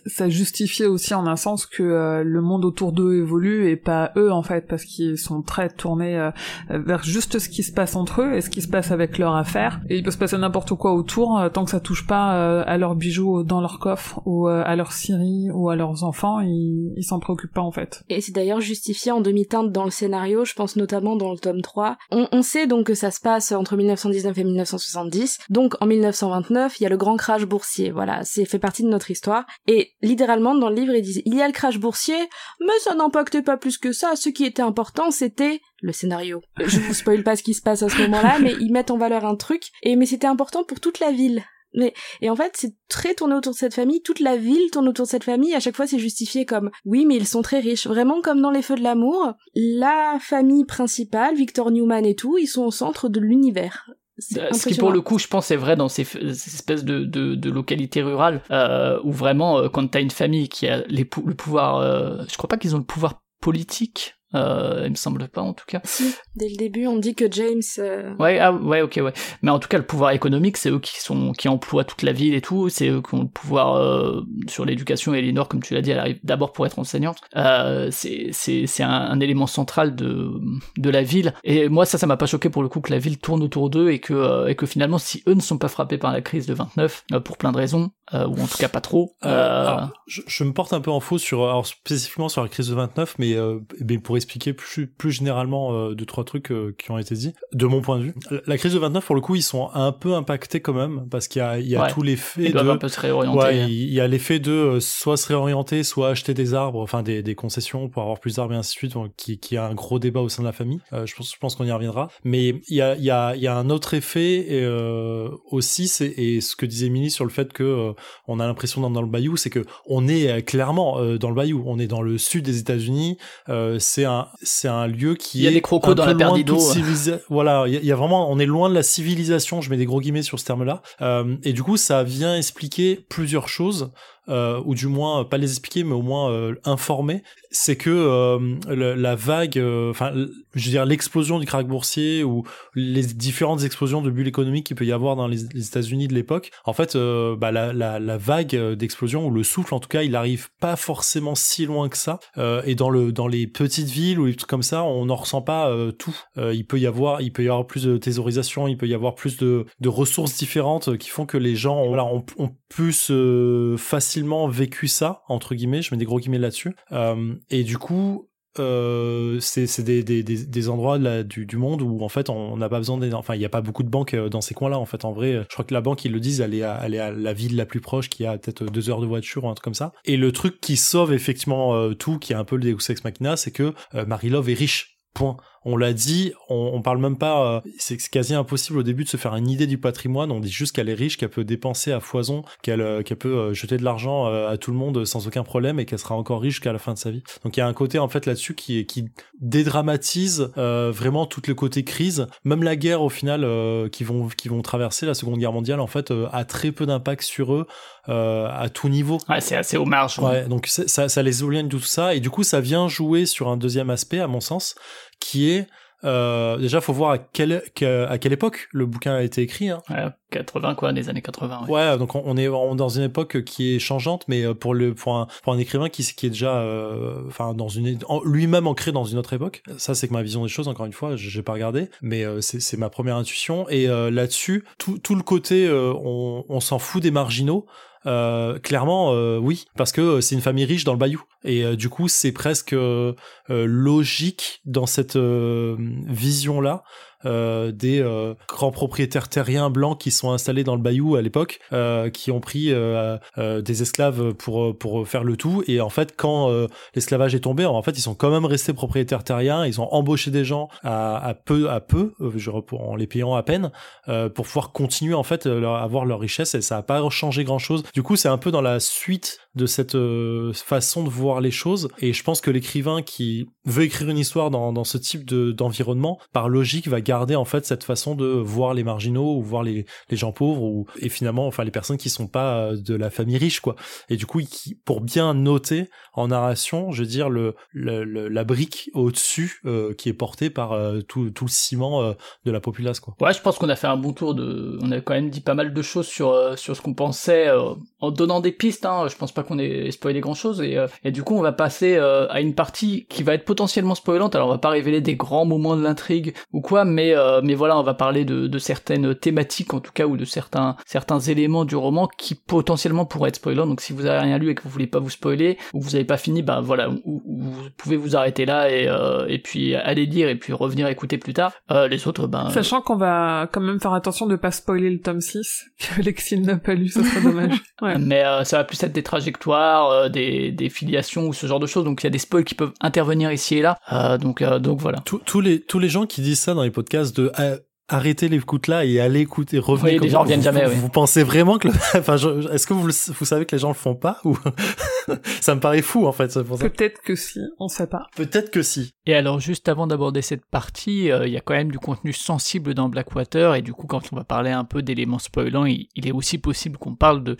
ça justifiait aussi en un sens que euh, le monde autour d'eux évolue et pas eux en fait parce qu'ils sont très tournés euh, vers juste ce qui se passe entre eux et ce qui se passe avec leur affaire et il peut se passer n'importe quoi autour euh, tant que ça touche pas à leurs bijoux dans leur coffre ou à leur scierie ou à leurs enfants ils ils s'en préoccupent pas en fait et c'est d'ailleurs justifié en demi-teinte dans le scénario je pense notamment dans le tome 3. On, sait donc que ça se passe entre 1919 et 1970. Donc en 1929, il y a le grand crash boursier. Voilà, c'est fait partie de notre histoire. Et littéralement dans le livre, ils disent il y a le crash boursier, mais ça n'impactait pas plus que ça. Ce qui était important, c'était le scénario. Je vous spoil pas ce qui se passe à ce moment-là, mais ils mettent en valeur un truc. Et mais c'était important pour toute la ville. Mais, et en fait, c'est très tourné autour de cette famille. Toute la ville tourne autour de cette famille. À chaque fois, c'est justifié comme oui, mais ils sont très riches. Vraiment comme dans Les Feux de l'amour. La famille principale, Victor Newman et tout, ils sont au centre de l'univers. Ce qui pour le coup, je pense, est vrai dans ces, espèces de, de, de localités rurales euh, où vraiment, euh, quand t'as une famille qui a les, le pouvoir, euh, je crois pas qu'ils ont le pouvoir politique euh, il me semble pas en tout cas. Si, dès le début on dit que James. Euh, ouais, ah, ouais, ok, ouais. Mais en tout cas le pouvoir économique, c'est eux qui sont qui emploient toute la ville et tout. C'est eux qui ont le pouvoir euh, sur l'éducation. Elinor, comme tu l'as dit, elle arrive d'abord pour être enseignante. Euh, c'est c'est c'est un, un, élément central de de la ville. Et moi ça ça m'a pas choqué pour le coup que la ville tourne autour d'eux et que euh, et que finalement si eux ne sont pas frappés par la crise de 29 euh, pour plein de raisons ou en tout cas pas trop. Alors, je, je, me porte un peu en faux sur alors spécifiquement sur la crise de 29, mais, mais pour expliquer plus, plus généralement euh, deux trois trucs euh, qui ont été dits. De mon point de vue, la crise de 29 pour le coup ils sont un peu impactés quand même parce qu'il y a, il y a tout l'effet de un peu se réorienter. Ouais, il y a l'effet de euh, soit se réorienter, soit acheter des arbres, enfin des, des concessions pour avoir plus d'arbres et ainsi de suite, qui, qui a un gros débat au sein de la famille. je pense, je pense qu'on y reviendra. Mais il y a, il y a, il y a un autre effet et, aussi, c'est et ce que disait Mini sur le fait que on a l'impression d'être dans le bayou, c'est que on est clairement dans le bayou. On est dans le sud des États-Unis. c'est un c'est un lieu qui il y a des crocos dans la Perdido. Voilà, il y, a vraiment, on est loin de la civilisation. Je mets des gros guillemets sur ce terme-là. et du coup, ça vient expliquer plusieurs choses euh, ou du moins pas les expliquer, mais au moins euh, informer, c'est que euh, la vague, euh, enfin, je veux dire l'explosion du krach boursier ou les différentes explosions de bulles économiques qu'il peut y avoir dans les, États-Unis de l'époque, en fait, bah, la, la, la, vague d'explosion ou le souffle, en tout cas, il arrive pas forcément si loin que ça. et dans le dans les petites villes ou les trucs comme ça, on n'en ressent pas tout. il peut y avoir, il peut y avoir plus de thésaurisation, il peut y avoir plus de, de ressources différentes qui font que les gens, voilà, ont, ont plus facilement vécu ça entre guillemets je mets des gros guillemets là-dessus. Euh, et du coup euh, c'est des, des, des, endroits là, du, du, monde où en fait on n'a pas besoin des enfin il n'y a pas beaucoup de banques euh, dans ces coins là en fait. En vrai je crois que la banque ils le disent elle est à, elle est à la ville la plus proche qui a peut-être deux heures de voiture ou un truc comme ça. Et le truc qui sauve effectivement tout qui est un peu le Deus Ex Machina c'est que Marilove est riche. Point on l'a dit, on, on, parle même pas, euh, c'est quasi impossible au début de se faire une idée du patrimoine, on dit juste qu'elle est riche, qu'elle peut dépenser à foison, qu'elle euh, qu'elle peut euh, jeter de l'argent à tout le monde sans aucun problème et qu'elle sera encore riche qu'à la fin de sa vie. Donc il y a un côté en fait là-dessus qui qui dédramatise vraiment tout le côté crise, même la guerre au final qui vont qui vont traverser la Seconde Guerre mondiale en fait a très peu d'impact sur eux à tout niveau. Ouais, c'est assez au marge. Ouais, donc ça ça les éloigne de tout ça et du coup ça vient jouer sur un deuxième aspect à mon sens qui est euh, déjà, faut voir à quelle à quelle époque le bouquin a été écrit. Hein. Ouais, 80 quoi, des années 80. Ouais, ouais donc on est dans une époque qui est changeante, mais euh, pour le pour un pour un écrivain qui qui est déjà euh, enfin dans une lui-même ancré dans une autre époque. Ça c'est que ma vision des choses. Encore une fois, j'ai pas regardé, mais euh, c'est c'est ma première intuition. Et là-dessus, tout tout le côté on on s'en fout des marginaux. Euh, clairement, euh, oui, parce que euh, c'est une famille riche dans le Bayou. Et du coup, c'est presque logique dans cette vision-là euh, des euh, grands propriétaires terriens blancs qui sont installés dans le bayou à l'époque, euh, qui ont pris des esclaves pour pour faire le tout. Et en fait, quand l'esclavage est tombé, en fait, ils sont quand même restés propriétaires terriens. Ils ont embauché des gens à, peu à peu, en les payant à peine, pour pouvoir continuer en fait à avoir leur richesse. Et ça n'a pas changé grand chose. Du coup, c'est un peu dans la suite de cette façon de voir les choses. Et je pense que l'écrivain qui veut écrire une histoire dans, dans ce type de d'environnement, par logique, va garder en fait cette façon de voir les marginaux ou voir les, les gens pauvres ou et finalement enfin les personnes qui sont pas euh, de la famille riche quoi et du coup pour bien noter en narration je veux dire le, le, la brique au dessus euh, qui est portée par euh, tout, tout le ciment de la populace quoi ouais je pense qu'on a fait un bon tour de on a quand même dit pas mal de choses sur sur ce qu'on pensait en donnant des pistes hein. je pense pas qu'on ait spoilé grand chose et, et du coup on va passer à une partie qui va être spoilante alors on va pas révéler des grands moments de l'intrigue ou quoi mais euh, mais voilà, on va parler de, de, certaines thématiques en tout cas ou de certains certains éléments du roman qui potentiellement pourraient être spoilants. Donc si vous avez rien lu et que vous voulez pas vous spoiler ou vous avez pas fini, bah voilà, vous pouvez vous arrêter là et euh, et puis aller lire et puis revenir écouter plus tard. Euh, les autres, ben sachant qu'on va quand même faire attention de pas spoiler le tome 6 que Lexine n'a pas lu, ça serait dommage. Ouais. Mais ça va plus être des trajectoires, des des filiations ou ce genre de choses. Donc il y a des spoils qui peuvent intervenir ici et là. donc donc voilà. Tous les tous les gens qui disent ça dans les de euh, arrêter l'écoute là et aller écouter revenir oui, les gens reviennent jamais vous, pensez vraiment que enfin est-ce que vous vous savez que les gens le font pas ou ça me paraît fou en fait peut-être que si on sait pas peut-être que si et alors juste avant d'aborder cette partie euh, il y a quand même du contenu sensible dans Blackwater et du coup quand on va parler un peu d'éléments spoilants il, est aussi possible qu'on parle de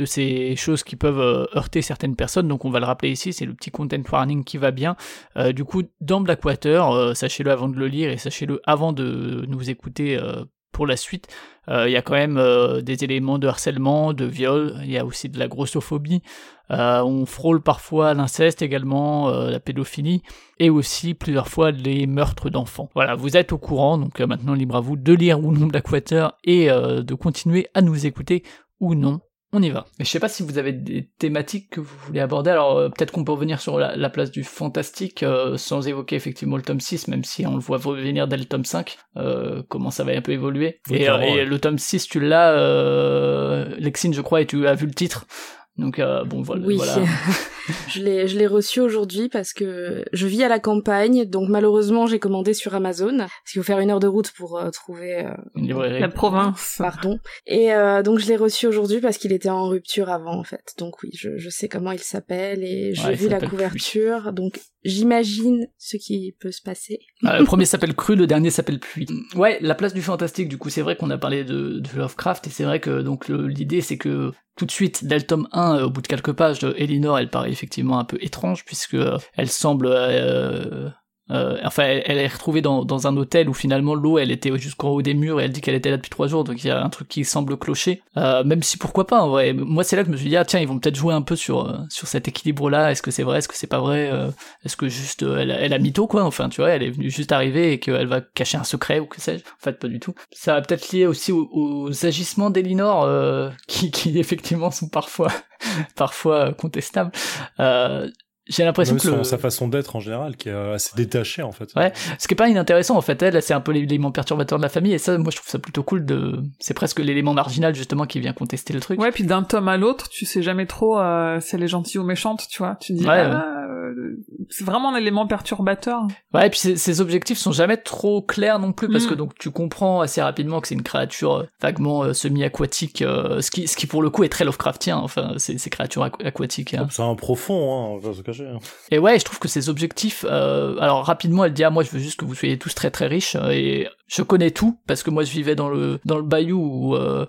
de ces choses qui peuvent euh, heurter certaines personnes donc on va le rappeler ici c'est le petit content warning qui va bien euh, du coup dans Blackwater sachez-le avant de le lire et sachez-le avant de nous écouter euh, pour la suite. Euh, il y a quand même euh, des éléments de harcèlement, de viol, il y a aussi de la grossophobie, on frôle parfois l'inceste également, la pédophilie, et aussi plusieurs fois les meurtres d'enfants. Voilà, vous êtes au courant, donc maintenant libre à vous de lire ou non Blackwater et de continuer à nous écouter ou non on y va. Et je sais pas si vous avez des thématiques que vous voulez aborder, alors euh, peut-être qu'on peut revenir sur la, place du fantastique euh, sans évoquer effectivement le tome 6, même si on le voit revenir dès le tome 5, euh, comment ça va un peu évoluer. et, le tome 6, tu l'as, Lexine je crois, et tu as vu le titre. Donc euh, bon voilà. Oui, voilà. je l'ai je l'ai reçu aujourd'hui parce que je vis à la campagne, donc malheureusement j'ai commandé sur Amazon parce qu'il faut faire une heure de route pour euh, trouver euh, Une librairie. La province. pardon. Et euh, donc je l'ai reçu aujourd'hui parce qu'il était en rupture avant en fait. Donc oui, je, je sais comment il s'appelle et j'ai Ouais, vu la couverture. Donc j'imagine ce qui peut se passer. Ah, le premier s'appelle Cru, le dernier s'appelle Pluie. Ouais, la place du fantastique, du coup, c'est vrai qu'on a parlé de, de Lovecraft, et c'est vrai que donc l'idée c'est que tout de suite, dès le tome 1, euh, au bout de quelques pages, Elinor, elle paraît effectivement un peu étrange, puisque euh, elle semble... euh, euh, enfin, elle, est retrouvée dans, dans un hôtel où finalement l'eau, elle était jusqu'en haut des murs et elle dit qu'elle était là depuis trois jours, donc il y a un truc qui semble clocher. Euh, même si pourquoi pas, en vrai. Moi, c'est là que je me suis dit, ah tiens, ils vont peut-être jouer un peu sur euh, sur cet équilibre-là. Est-ce que c'est vrai, est-ce que c'est pas vrai euh, Est-ce que juste euh, elle, a- elle a mytho quoi Enfin, tu vois, elle est venue juste arriver et qu'elle va cacher un secret ou que sais-je En fait, pas du tout. Ça va peut-être lié aussi aux, aux agissements d'Elinor euh, qui qui effectivement sont parfois parfois euh, contestables. Euh, j'ai l'impression que le... sa façon d'être en général, qui est assez détachée en fait. Ouais. Ce qui est pas inintéressant en fait, elle, c'est un peu l'élément perturbateur de la famille et ça, moi je trouve ça plutôt cool de. C'est presque l'élément marginal justement qui vient contester le truc. Ouais, puis d'un tome à l'autre, tu sais jamais trop euh, si elle est gentille ou méchante, tu vois. Tu dis, Ouais, ah, euh, c'est vraiment un élément perturbateur. Ouais, et puis ses, objectifs sont jamais trop clairs non plus parce Mm. que donc tu comprends assez rapidement que c'est une créature euh, vaguement euh, semi-aquatique, euh, ce qui ce qui pour le coup est très Lovecraftien. Enfin, c'est ces créatures aqu- aquatiques. hein. C'est un profond, hein, hein. Et ouais, je trouve que ses objectifs, euh, alors rapidement, elle dit ah moi je veux juste que vous soyez tous très très riches euh, et je connais tout parce que moi je vivais dans le dans le bayou où euh,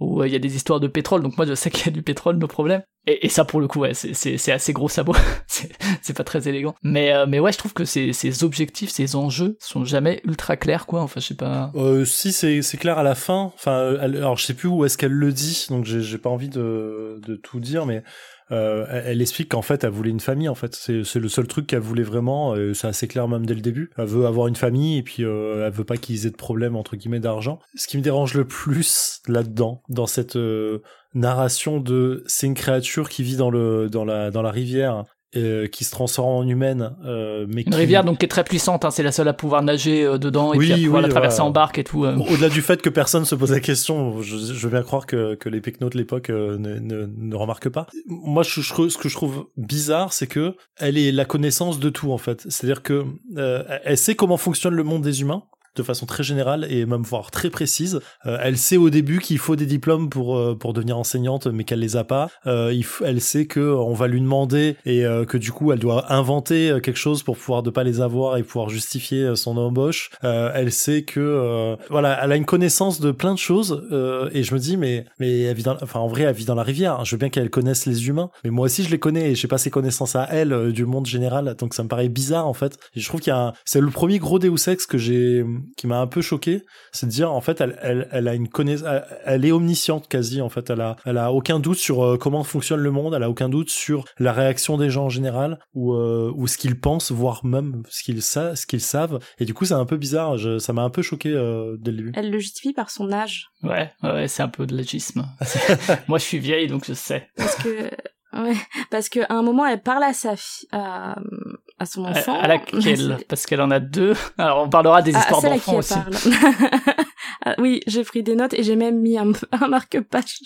où euh, il y a des histoires de pétrole, donc moi je sais qu'il y a du pétrole, nos problèmes. Et, et ça pour le coup, ouais, c'est assez gros sabot, c'est c'est pas très élégant. Mais euh, mais ouais, je trouve que ses ses objectifs, ses enjeux sont jamais ultra clairs quoi. Enfin je sais pas. Euh, si c'est c'est clair à la fin. Enfin, elle- alors je sais plus où est-ce qu'elle le dit, donc j'ai j'ai pas envie de de tout dire, mais euh, elle, explique qu'en fait elle voulait une famille. En fait, c'est c'est le seul truc qu'elle voulait vraiment. euh, c'est assez clair même dès le début. Elle veut avoir une famille et puis euh, elle veut pas qu'ils aient de problème entre guillemets d'argent. Ce qui me dérange le plus là-dedans, dans cette euh, narration de c'est une créature qui vit dans le dans la dans la rivière. Euh, qui se transforme en humaine, euh, mais Une qui... rivière donc qui est très puissante, hein, c'est la seule à pouvoir nager euh, dedans et Oui, puis à pouvoir oui, la traverser voilà. en barque et tout. euh. Au-delà du fait que personne se pose la question, je, je veux bien croire que, que les pecnos de l'époque euh, ne, ne, ne remarquent pas. Moi, je, je- ce que je trouve bizarre, c'est que elle est la connaissance de tout en fait. C'est-à-dire que euh, elle sait comment fonctionne le monde des humains de façon très générale et même voire très précise. Euh, elle sait au début qu'il faut des diplômes pour euh, pour devenir enseignante, mais qu'elle les a pas. Euh, il elle sait que on va lui demander et euh, que du coup elle doit inventer euh, quelque chose pour pouvoir ne pas les avoir et pouvoir justifier euh, son embauche. Euh, elle sait que euh, voilà, elle a une connaissance de plein de choses euh, et je me dis mais mais elle vit dans, enfin en vrai elle vit dans la rivière. Je veux bien qu'elle connaisse les humains, mais moi aussi je les connais et j'ai pas ces connaissances à elle euh, du monde général, donc ça me paraît bizarre en fait. Et je trouve qu'il y a c'est le premier gros Deus Ex que j'ai qui m'a un peu choqué, c'est de dire en fait elle elle, elle a une connaissance, elle, elle est omnisciente quasi en fait. Elle a elle a aucun doute sur euh, comment fonctionne le monde, elle a aucun doute sur la réaction des gens en général ou euh, ou ce qu'ils pensent, voire même ce qu'ils savent, ce qu'ils savent. Et du coup c'est un peu bizarre, je, ça m'a un peu choqué euh, dès le début. Elle le justifie par son âge. Ouais, ouais, c'est un peu de l'agisme. Moi, je suis vieille, donc je sais. Parce que, ouais, parce que à un moment, elle parle à sa fille, à, à son À, enfant. à laquelle? Parce qu'elle en a deux. Alors, on parlera des Ah, histoires d'enfants aussi. parle. Ah, oui, j'ai pris des notes et j'ai même mis un, un marque-page.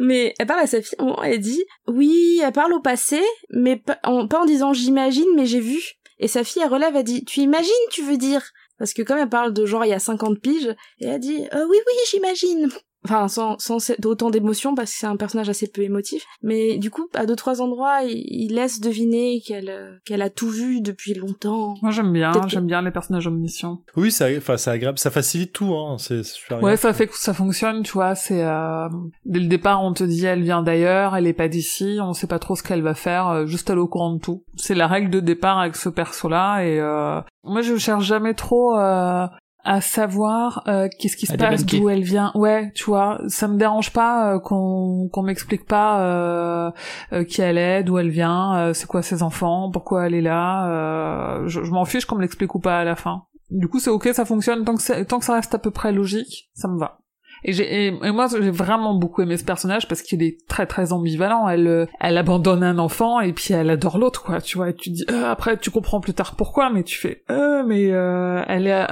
Mais elle parle à sa fille, moment, elle dit, oui, elle parle au passé, mais pas en, pas en disant j'imagine, mais j'ai vu. Et sa fille, elle relève, elle dit, tu imagines, tu veux dire? Parce que comme elle parle de genre il y a 50 piges, et elle dit, euh, oui, oui, j'imagine. Enfin, sans, sans autant d'émotion, parce que c'est un personnage assez peu émotif. Mais du coup, à deux, trois endroits, il, il laisse deviner qu'elle euh, qu'elle a tout vu depuis longtemps. Moi, j'aime bien, j'aime bien les personnages omniscients. Oui, c'est enfin c'est agréable, ça facilite tout hein, c'est. Ouais, ça fait que ça fonctionne, tu vois, c'est, euh, dès le départ, on te dit, elle vient d'ailleurs, elle est pas d'ici, on sait pas trop ce qu'elle va faire, euh, juste elle est au courant de tout. C'est la règle de départ avec ce perso-là, et euh, moi, je cherche jamais trop, euh, à savoir euh, qu'est-ce qui se passe, d'où elle vient. Ouais, tu vois, ça me dérange pas euh, qu'on qu'on m'explique pas euh, euh, qui elle est, d'où elle vient, euh, c'est quoi ses enfants, pourquoi elle est là. Euh, je je m'en fiche qu'on me l'explique ou pas à la fin. Du coup, c'est ok, ça fonctionne tant que c'est- tant que ça reste à peu près logique, ça me va. Et, et, moi, j'ai vraiment beaucoup aimé ce personnage parce qu'il est très très ambivalent. Elle, euh, elle abandonne un enfant et puis elle adore l'autre, quoi. Tu vois, et tu dis euh, après, tu comprends plus tard pourquoi, mais tu fais euh, mais euh, elle est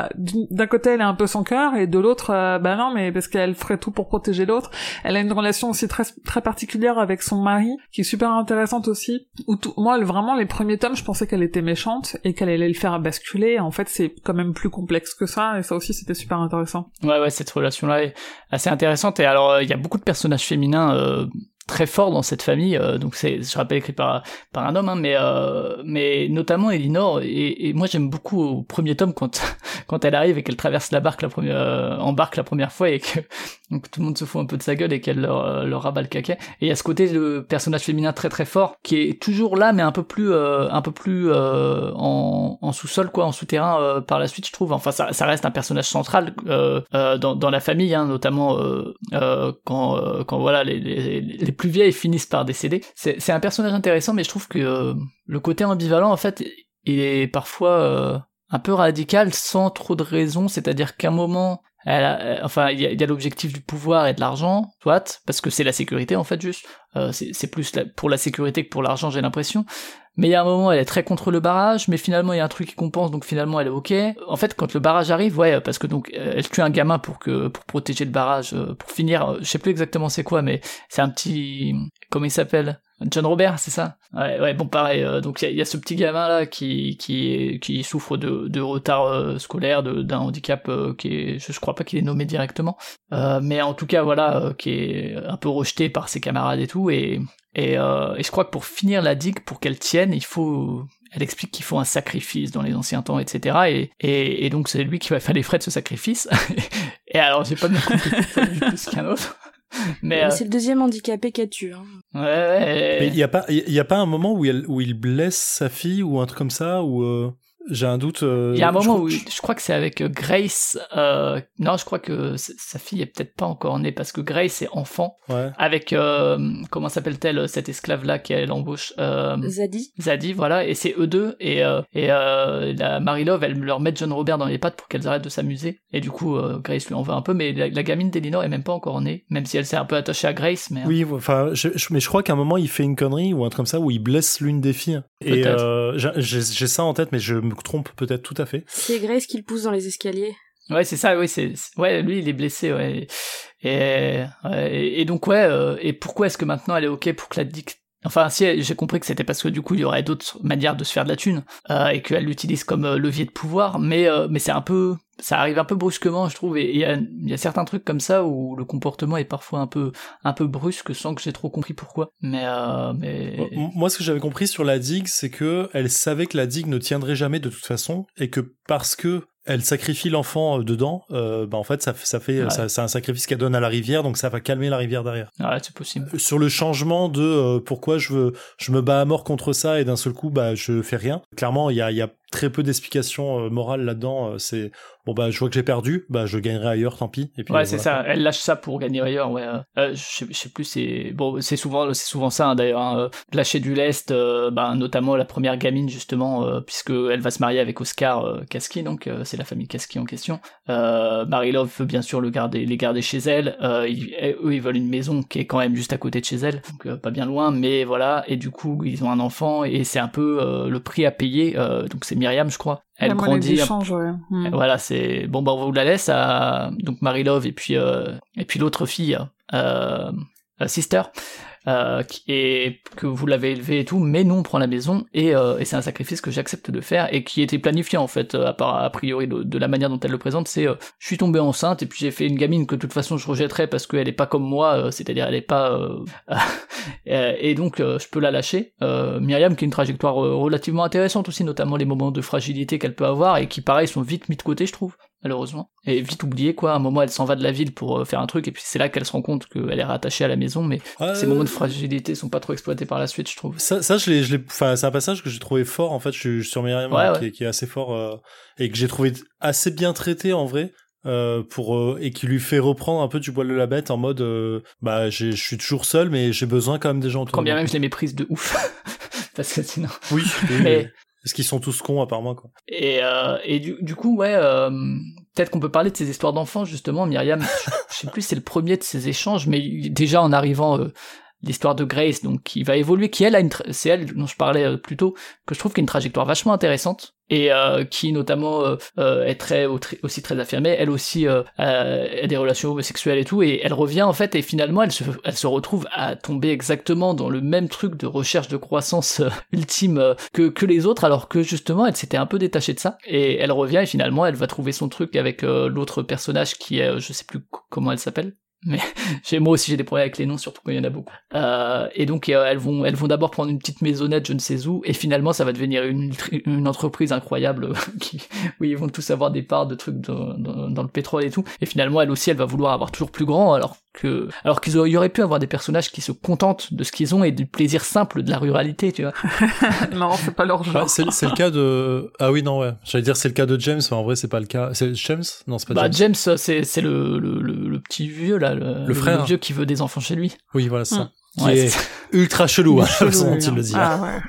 d'un côté elle est un peu sans cœur et de l'autre, euh, bah non, mais parce qu'elle ferait tout pour protéger l'autre. Elle a une relation aussi très très particulière avec son mari qui est super intéressante aussi. Où tout, moi, vraiment les premiers tomes, je pensais qu'elle était méchante et qu'elle allait le faire basculer. En fait, c'est quand même plus complexe que ça et ça aussi c'était super intéressant. Ouais, ouais, cette relation-là est assez intéressante. Et alors, euh, il y a beaucoup de personnages féminins euh, très forts dans cette famille. Euh, donc c'est, je rappelle, écrit par par un homme, hein, mais euh, mais notamment Elinor. Et, et moi j'aime beaucoup au premier tome quand quand elle arrive et qu'elle traverse la barque la première euh, en barque la première fois et que donc tout le monde se fout un peu de sa gueule et qu'elle leur, euh, leur rabat le caquet. Et il y a ce côté de personnage féminin très très fort qui est toujours là mais un peu plus un peu plus en, en sous-sol quoi, en souterrain par la suite je trouve. Enfin ça, ça reste un personnage central dans dans la famille, hein, notamment quand quand voilà les, les, les plus vieilles finissent par décéder. C'est un personnage intéressant, mais je trouve que euh, le côté ambivalent, en fait, il est parfois euh, un peu radical sans trop de raison. C'est-à-dire qu'à un moment, elle a, enfin, il y a, l'objectif du pouvoir et de l'argent, soit, parce que c'est la sécurité en fait juste. Euh, c'est plus pour la sécurité que pour l'argent, j'ai l'impression mais il y a un moment elle est très contre le barrage, mais finalement il y a un truc qui compense, donc finalement elle est ok. En fait, quand le barrage arrive, ouais, parce que donc elle tue un gamin pour que pour protéger le barrage, euh, pour finir, euh, je sais plus exactement c'est quoi, mais c'est un petit, comment il s'appelle? John Robert, c'est ça? Ouais, ouais, bon, pareil. Euh, donc il y, a ce petit gamin là qui qui qui souffre de, de retard scolaire, d'un handicap qui est, je, crois pas qu'il est nommé directement, mais en tout cas voilà, qui est un peu rejeté par ses camarades et tout, et euh, et, je crois que pour finir la digue, pour qu'elle tienne, il faut elle explique qu'il faut un sacrifice dans les anciens temps, etc. Et, et, donc c'est lui qui va faire les frais de ce sacrifice. et alors j'ai pas bien compris plus qu'un autre. Mais, euh, c'est le deuxième handicapé qu'elle tue. Hein. Ouais, ouais. Mais il y a pas, il y a pas un moment où, elle, où il blesse sa fille ou un truc comme ça ou. J'ai un doute. Euh, il y a un moment où je crois que c'est avec euh, Grace. Euh, non, je crois que sa fille est peut-être pas encore née parce que Grace est enfant. Ouais. Avec euh, comment s'appelle-t-elle cette esclave là qu'elle embauche euh, Zadie. Zadie, voilà. Et c'est eux deux et et la Marie Love, elle leur met John Robert dans les pattes pour qu'elles arrêtent de s'amuser. Et du coup, Grace lui en veut un peu, mais la, gamine d'Elinor est même pas encore née, même si elle s'est un peu attachée à Grace. Mais oui, enfin, mais je crois qu'à un moment il fait une connerie ou un truc comme ça où il blesse l'une des filles. Et j'ai ça en tête, mais je me trompe peut-être tout à fait. C'est Grace qui le pousse dans les escaliers. Ouais, c'est ça, oui, c'est, ouais, lui, il est blessé, ouais. Et, et, donc, ouais, euh, et pourquoi est-ce que maintenant elle est ok pour que la dick Enfin, si j'ai compris que c'était parce que du coup il y aurait d'autres manières de se faire de la thune euh, et qu'elle l'utilise comme euh, levier de pouvoir, mais euh, mais c'est un peu, ça arrive un peu brusquement, je trouve. Et il y a, y a, certains trucs comme ça où le comportement est parfois un peu un peu brusque sans que j'ai trop compris pourquoi. Mais mais moi, ce que j'avais compris sur la digue, c'est que elle savait que la digue ne tiendrait jamais de toute façon et que parce que elle sacrifie l'enfant euh, dedans, euh, bah en fait ça, ça fait ça, c'est un sacrifice qu'elle donne à la rivière, donc ça va calmer la rivière derrière. Ouais, c'est possible. Euh, sur le changement de pourquoi je veux, je me bats à mort contre ça et d'un seul coup bah je fais rien. Clairement il y a, y a très peu d'explications morales là-dedans. C'est bon bah je vois que j'ai perdu, bah je gagnerai ailleurs, tant pis. Et puis, ouais, c'est ça. Elle lâche ça pour gagner ailleurs. Ouais. Euh, je, sais, plus. C'est bon, c'est souvent, c'est souvent ça hein, d'ailleurs. Hein. Lâcher du lest, euh, bah, notamment la première gamine justement, euh, puisque elle va se marier avec Oscar euh, Kaski, donc c'est la famille Kaski en question. Marie Love veut bien sûr le garder, les garder chez elle. Ils, eux, ils veulent une maison qui est quand même juste à côté de chez elle, donc pas bien loin, mais voilà. Et du coup, ils ont un enfant et c'est un peu le prix à payer. donc c'est Myriam, je crois, elle grandit. Hmm. Voilà, c'est bon bah on vous la laisse à donc Marie Love et puis euh, et puis l'autre fille euh, euh Sister euh, et que vous l'avez élevé et tout, mais nous on prend la maison et, euh, et c'est un sacrifice que j'accepte de faire et qui était planifié en fait, euh, à, part, a priori de, la manière dont elle le présente, c'est je suis tombé enceinte et puis j'ai fait une gamine que de toute façon je rejetterais parce qu'elle est pas comme moi, c'est-à-dire elle est pas et donc je peux la lâcher. Myriam qui a une trajectoire relativement intéressante aussi, notamment les moments de fragilité qu'elle peut avoir et qui pareil sont vite mis de côté je trouve malheureusement. Et vite oublié quoi, à un moment elle s'en va de la ville pour euh, faire un truc, et puis c'est là qu'elle se rend compte qu'elle est rattachée à la maison, mais ces moments de fragilité sont pas trop exploités par la suite, je trouve. Ça, ça je l'ai, je enfin, c'est un passage que j'ai trouvé fort, en fait, je suis sur Myriam, Qui, est, qui, est, assez fort, euh, et que j'ai trouvé assez bien traité, en vrai. Euh, pour euh, et qui lui fait reprendre un peu du poil de la bête en mode bah je suis toujours seul mais j'ai besoin quand même des gens autour quand bien même je les méprise de ouf parce que sinon oui mais Parce qu'ils sont tous cons, apparemment, quoi. Et, euh, et du, du coup, ouais, euh, peut-être qu'on peut parler de ces histoires d'enfants, justement. Myriam, je, je sais plus, c'est le premier de ces échanges, mais déjà en arrivant, euh, l'histoire de Grace, donc qui va évoluer, qui elle a une, c'est elle dont je parlais euh, plus tôt, que je trouve qu'il y a une trajectoire vachement intéressante et euh, qui notamment euh, euh, est très au- très- aussi très affirmée. Elle aussi euh, a, des relations homosexuelles et tout, et elle revient en fait et finalement elle se elle se retrouve à tomber exactement dans le même truc de recherche de croissance euh, ultime que que les autres, alors que justement elle s'était un peu détachée de ça et elle revient et finalement elle va trouver son truc avec l'autre personnage qui est je sais plus comment elle s'appelle mais j'ai moi aussi j'ai des problèmes avec les noms surtout quand il y en a beaucoup. Euh, et donc euh, elles vont elles vont d'abord prendre une petite maisonnette je ne sais où et finalement ça va devenir une, une entreprise incroyable qui, où ils vont tous avoir des parts de trucs dans, dans, dans le pétrole et tout. Et finalement elle aussi elle va vouloir avoir toujours plus grand alors que alors qu'ils auraient, y aurait pu avoir des personnages qui se contentent de ce qu'ils ont et du plaisir simple de la ruralité tu vois non, c'est pas leur genre. Ah, c'est le cas de. Ah oui, non, ouais. J'allais dire c'est le cas de James, mais en vrai, c'est pas le cas. C'est James? Non, c'est pas bah James. James c'est c'est le, le, le, le petit vieux là le, Le frère. vieux qui veut des enfants chez lui Oui, voilà, c'est ça. Qui Ouais, est ultra chelou, hein, la Chelou, façon dont il hein. le dit. Ah ouais.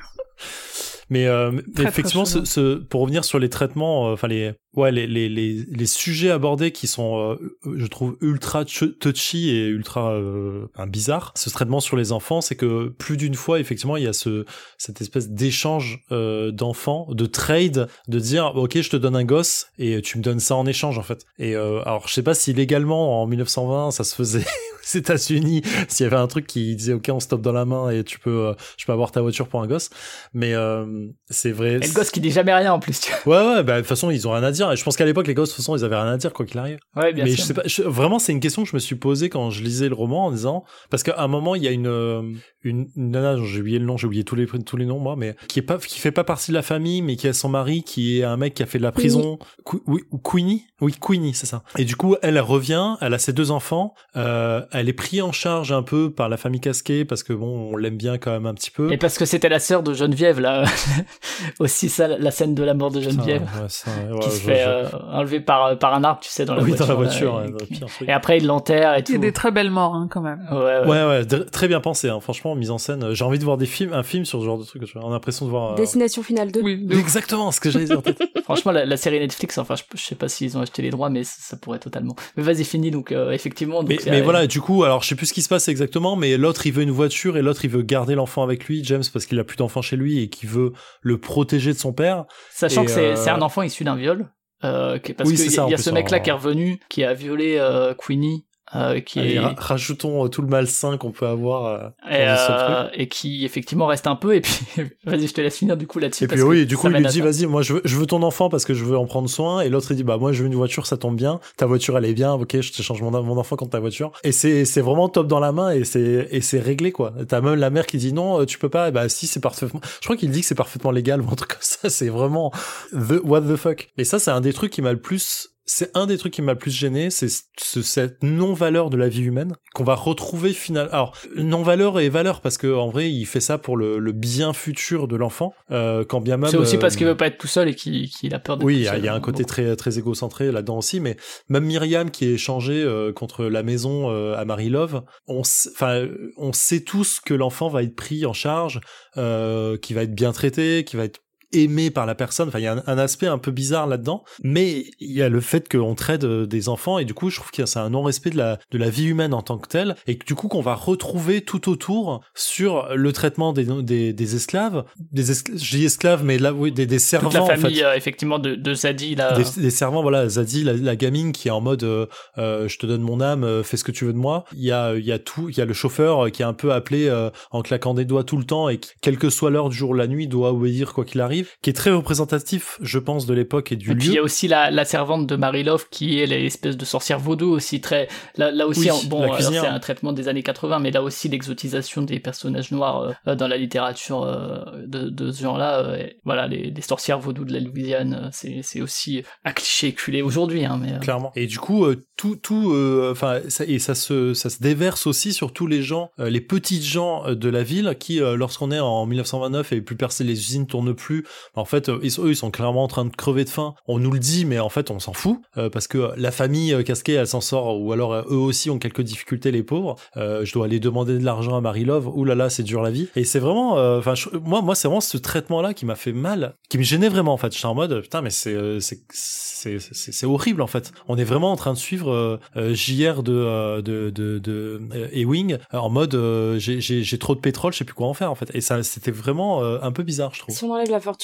Mais, euh, effectivement, ce, ce- pour revenir sur les traitements, euh, enfin les, ouais, les, les, les, les sujets abordés qui sont, euh, je trouve, ultra ch- touchy et ultra euh, enfin, bizarres. Ce traitement sur les enfants, c'est que plus d'une fois, effectivement, il y a ce, cette espèce d'échange euh, d'enfants, de trade, de dire, ok, je te donne un gosse et tu me donnes ça en échange, en fait. Et euh, alors, je sais pas si légalement en 1920 ça se faisait aux États-Unis, s'il y avait un truc qui disait, ok, on stoppe dans la main et tu peux, euh, je peux avoir ta voiture pour un gosse. Mais euh, c'est vrai. et le gosse qui dit jamais rien en plus tu Ouais, ouais, bah, de toute façon, ils ont rien à dire. Je pense qu'à l'époque, les gosses, de toute façon, ils avaient rien à dire, quoi qu'il arrive. vois ouais bien mais sûr je sais pas, je- vraiment, c'est une question que je me suis posée quand je lisais le roman en disant, parce qu'à un moment, il y a une, euh, une, une nana, j'ai oublié le nom, j'ai oublié tous les, tous les noms, moi, mais qui est pas, qui fait pas partie de la famille, mais qui a son mari, qui est un mec qui a fait de la prison. Qu- oui, ou Queenie? Oui, Queenie, c'est ça. Et du coup, elle, elle revient, elle a ses deux enfants, euh, elle est prise en charge un peu par la famille casquée, parce que bon, on l'aime bien quand même un petit peu. Et parce que c'était la sœur de Geneviève, là. Aussi ça, la scène de la mort de Ça, Geneviève. ouais, ça, ouais, qui ouais, se fait je- euh, enlever par, par un arbre, tu sais, dans la oui, voiture. dans la là, voiture, et, pire truc. après, il l'enterre et Il tout. y a des très belles morts, hein, quand même. Ouais, ouais. Ouais, très bien pensé, hein. franchement, mise en scène. J'ai envie de voir des films, un film sur ce genre de truc. On a l'impression de voir. euh, Destination finale 2. Oui. Exactement ce que j'allais dire. en tête. Franchement, la, la série Netflix, enfin, je, je sais pas s'ils ont acheté les droits, mais ça, ça pourrait totalement. Mais vas-y, fini, donc, euh, effectivement. Donc, mais, c'est- mais voilà, du coup, alors je sais plus ce qui se passe exactement, mais l'autre il veut une voiture et l'autre il veut garder l'enfant avec lui, James, parce qu'il a plus d'enfant chez lui et qu'il veut le protéger de son père. Sachant et, que c'est euh, c'est un enfant issu d'un viol. Euh, parce Oui, qu'il c'est y, y a ce mec-là qui est revenu, qui a violé euh, Queenie, euh, qui Allez, est ra- rajoutons euh, tout le malsain qu'on peut avoir. euh, et, euh, et qui effectivement reste un peu. Et puis, vas-y, je te laisse finir du coup là-dessus. Et puis oui, que du coup, il lui dit, vas-y, moi, je veux, je veux ton enfant parce que je veux en prendre soin. Et l'autre, il dit, bah, moi, je veux une voiture, ça tombe bien. Ta voiture, elle est bien. Ok, je te change mon, mon enfant contre ta voiture. Et c'est, c'est vraiment top dans la main et c'est, et c'est réglé, quoi. T'as même la mère qui dit, non, tu peux pas. Et bah, si, c'est parfaitement, je crois qu'il dit que c'est parfaitement légal ou un truc comme ça. C'est vraiment the, what the fuck. Et ça, c'est un des trucs qui m'a le plus, c'est un des trucs qui m'a le plus gêné, c'est ce- cette non-valeur de la vie humaine qu'on va retrouver finalement. Alors, non-valeur et valeur parce que en vrai, il fait ça pour le, le bien futur de l'enfant, euh, quand bien même. C'est aussi euh, parce qu'il veut pas être tout seul et qu'il a peur de. oui, il y, a- un côté très très égocentré là-dedans aussi, mais même Myriam qui est échangée euh, contre la maison euh, à Marie Love, on, enfin, on sait tous que l'enfant va être pris en charge, euh, qui va être bien traité, qui va être aimé par la personne. Enfin, il y a un, un aspect un peu bizarre là-dedans, mais il y a le fait qu'on traite euh, des enfants et du coup, je trouve que c'est un non-respect de la de la vie humaine en tant que telle et que du coup qu'on va retrouver tout autour sur le traitement des des, des esclaves, des esclaves, dis esclaves, mais là oui, des, des servants Toute la en fait. famille euh, effectivement de, de Zadie là. Des, des servants, voilà, Zadie, la, la gamine qui est en mode euh, euh, je te donne mon âme, fais ce que tu veux de moi. Il y a, il y a tout, il y a le chauffeur qui est un peu appelé euh, en claquant des doigts tout le temps et qui, quelle que soit l'heure du jour ou la nuit, doit obéir quoi qu'il arrive, qui est très représentatif, je pense, de l'époque et du Et puis il y lieu. a aussi la, la servante de Marie Love qui est l'espèce de sorcière vaudou aussi très là, là aussi Oui, en- bon cuisinière. c'est un traitement des années 80 mais là aussi l'exotisation des personnages noirs euh, euh, dans la littérature euh, de, de ce genre-là euh, voilà les, les sorcières vaudou de la Louisiane euh, c'est aussi à cliché éculé aujourd'hui hein mais euh, Clairement. Et du coup, euh, tout, tout, euh, enfin, ça, et ça se, ça se déverse aussi sur tous les gens, euh, les petites gens euh, de la ville qui, euh, lorsqu'on est en 1929 et plus personne, les usines tournent plus, en fait, eux, ils sont clairement en train de crever de faim. On nous le dit, mais en fait, on s'en fout parce que la famille casquée, elle s'en sort, ou alors eux aussi ont quelques difficultés, les pauvres. je dois aller demander de l'argent à Marie Love. Ouh là là, c'est dur la vie. Et c'est vraiment, enfin, moi, moi, c'est vraiment ce traitement-là qui m'a fait mal, qui me gênait vraiment en fait. J'étais en mode, putain, mais c'est, c'est, horrible en fait. On est vraiment en train de suivre JR de, de, de, de, Ewing en mode, j'ai trop de pétrole, je sais plus quoi en faire en fait. Et ça, c'était vraiment un peu bizarre, je trouve.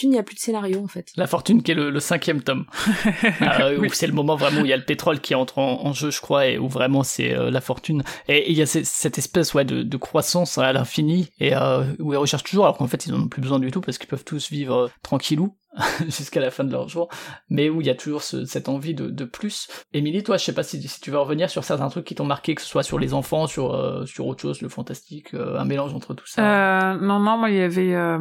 Il n'y a plus de scénario en fait. La fortune qui est le, cinquième tome. euh, où c'est le moment vraiment où il y a le pétrole qui entre en, jeu, je crois, et où vraiment c'est euh, la fortune. Et il y a cette espèce ouais, de, de croissance à l'infini, et euh, où ils recherchent toujours, alors qu'en fait ils en ont plus besoin du tout parce qu'ils peuvent tous vivre euh, tranquillou. jusqu'à la fin de leur jour, mais où il y a toujours cette envie de, plus. Émilie, toi, je sais pas si, tu veux revenir sur certains trucs qui t'ont marqué, que ce soit sur les enfants, sur euh, sur autre chose, le fantastique, euh, un mélange entre tout ça. Euh, non, non, moi il y avait euh,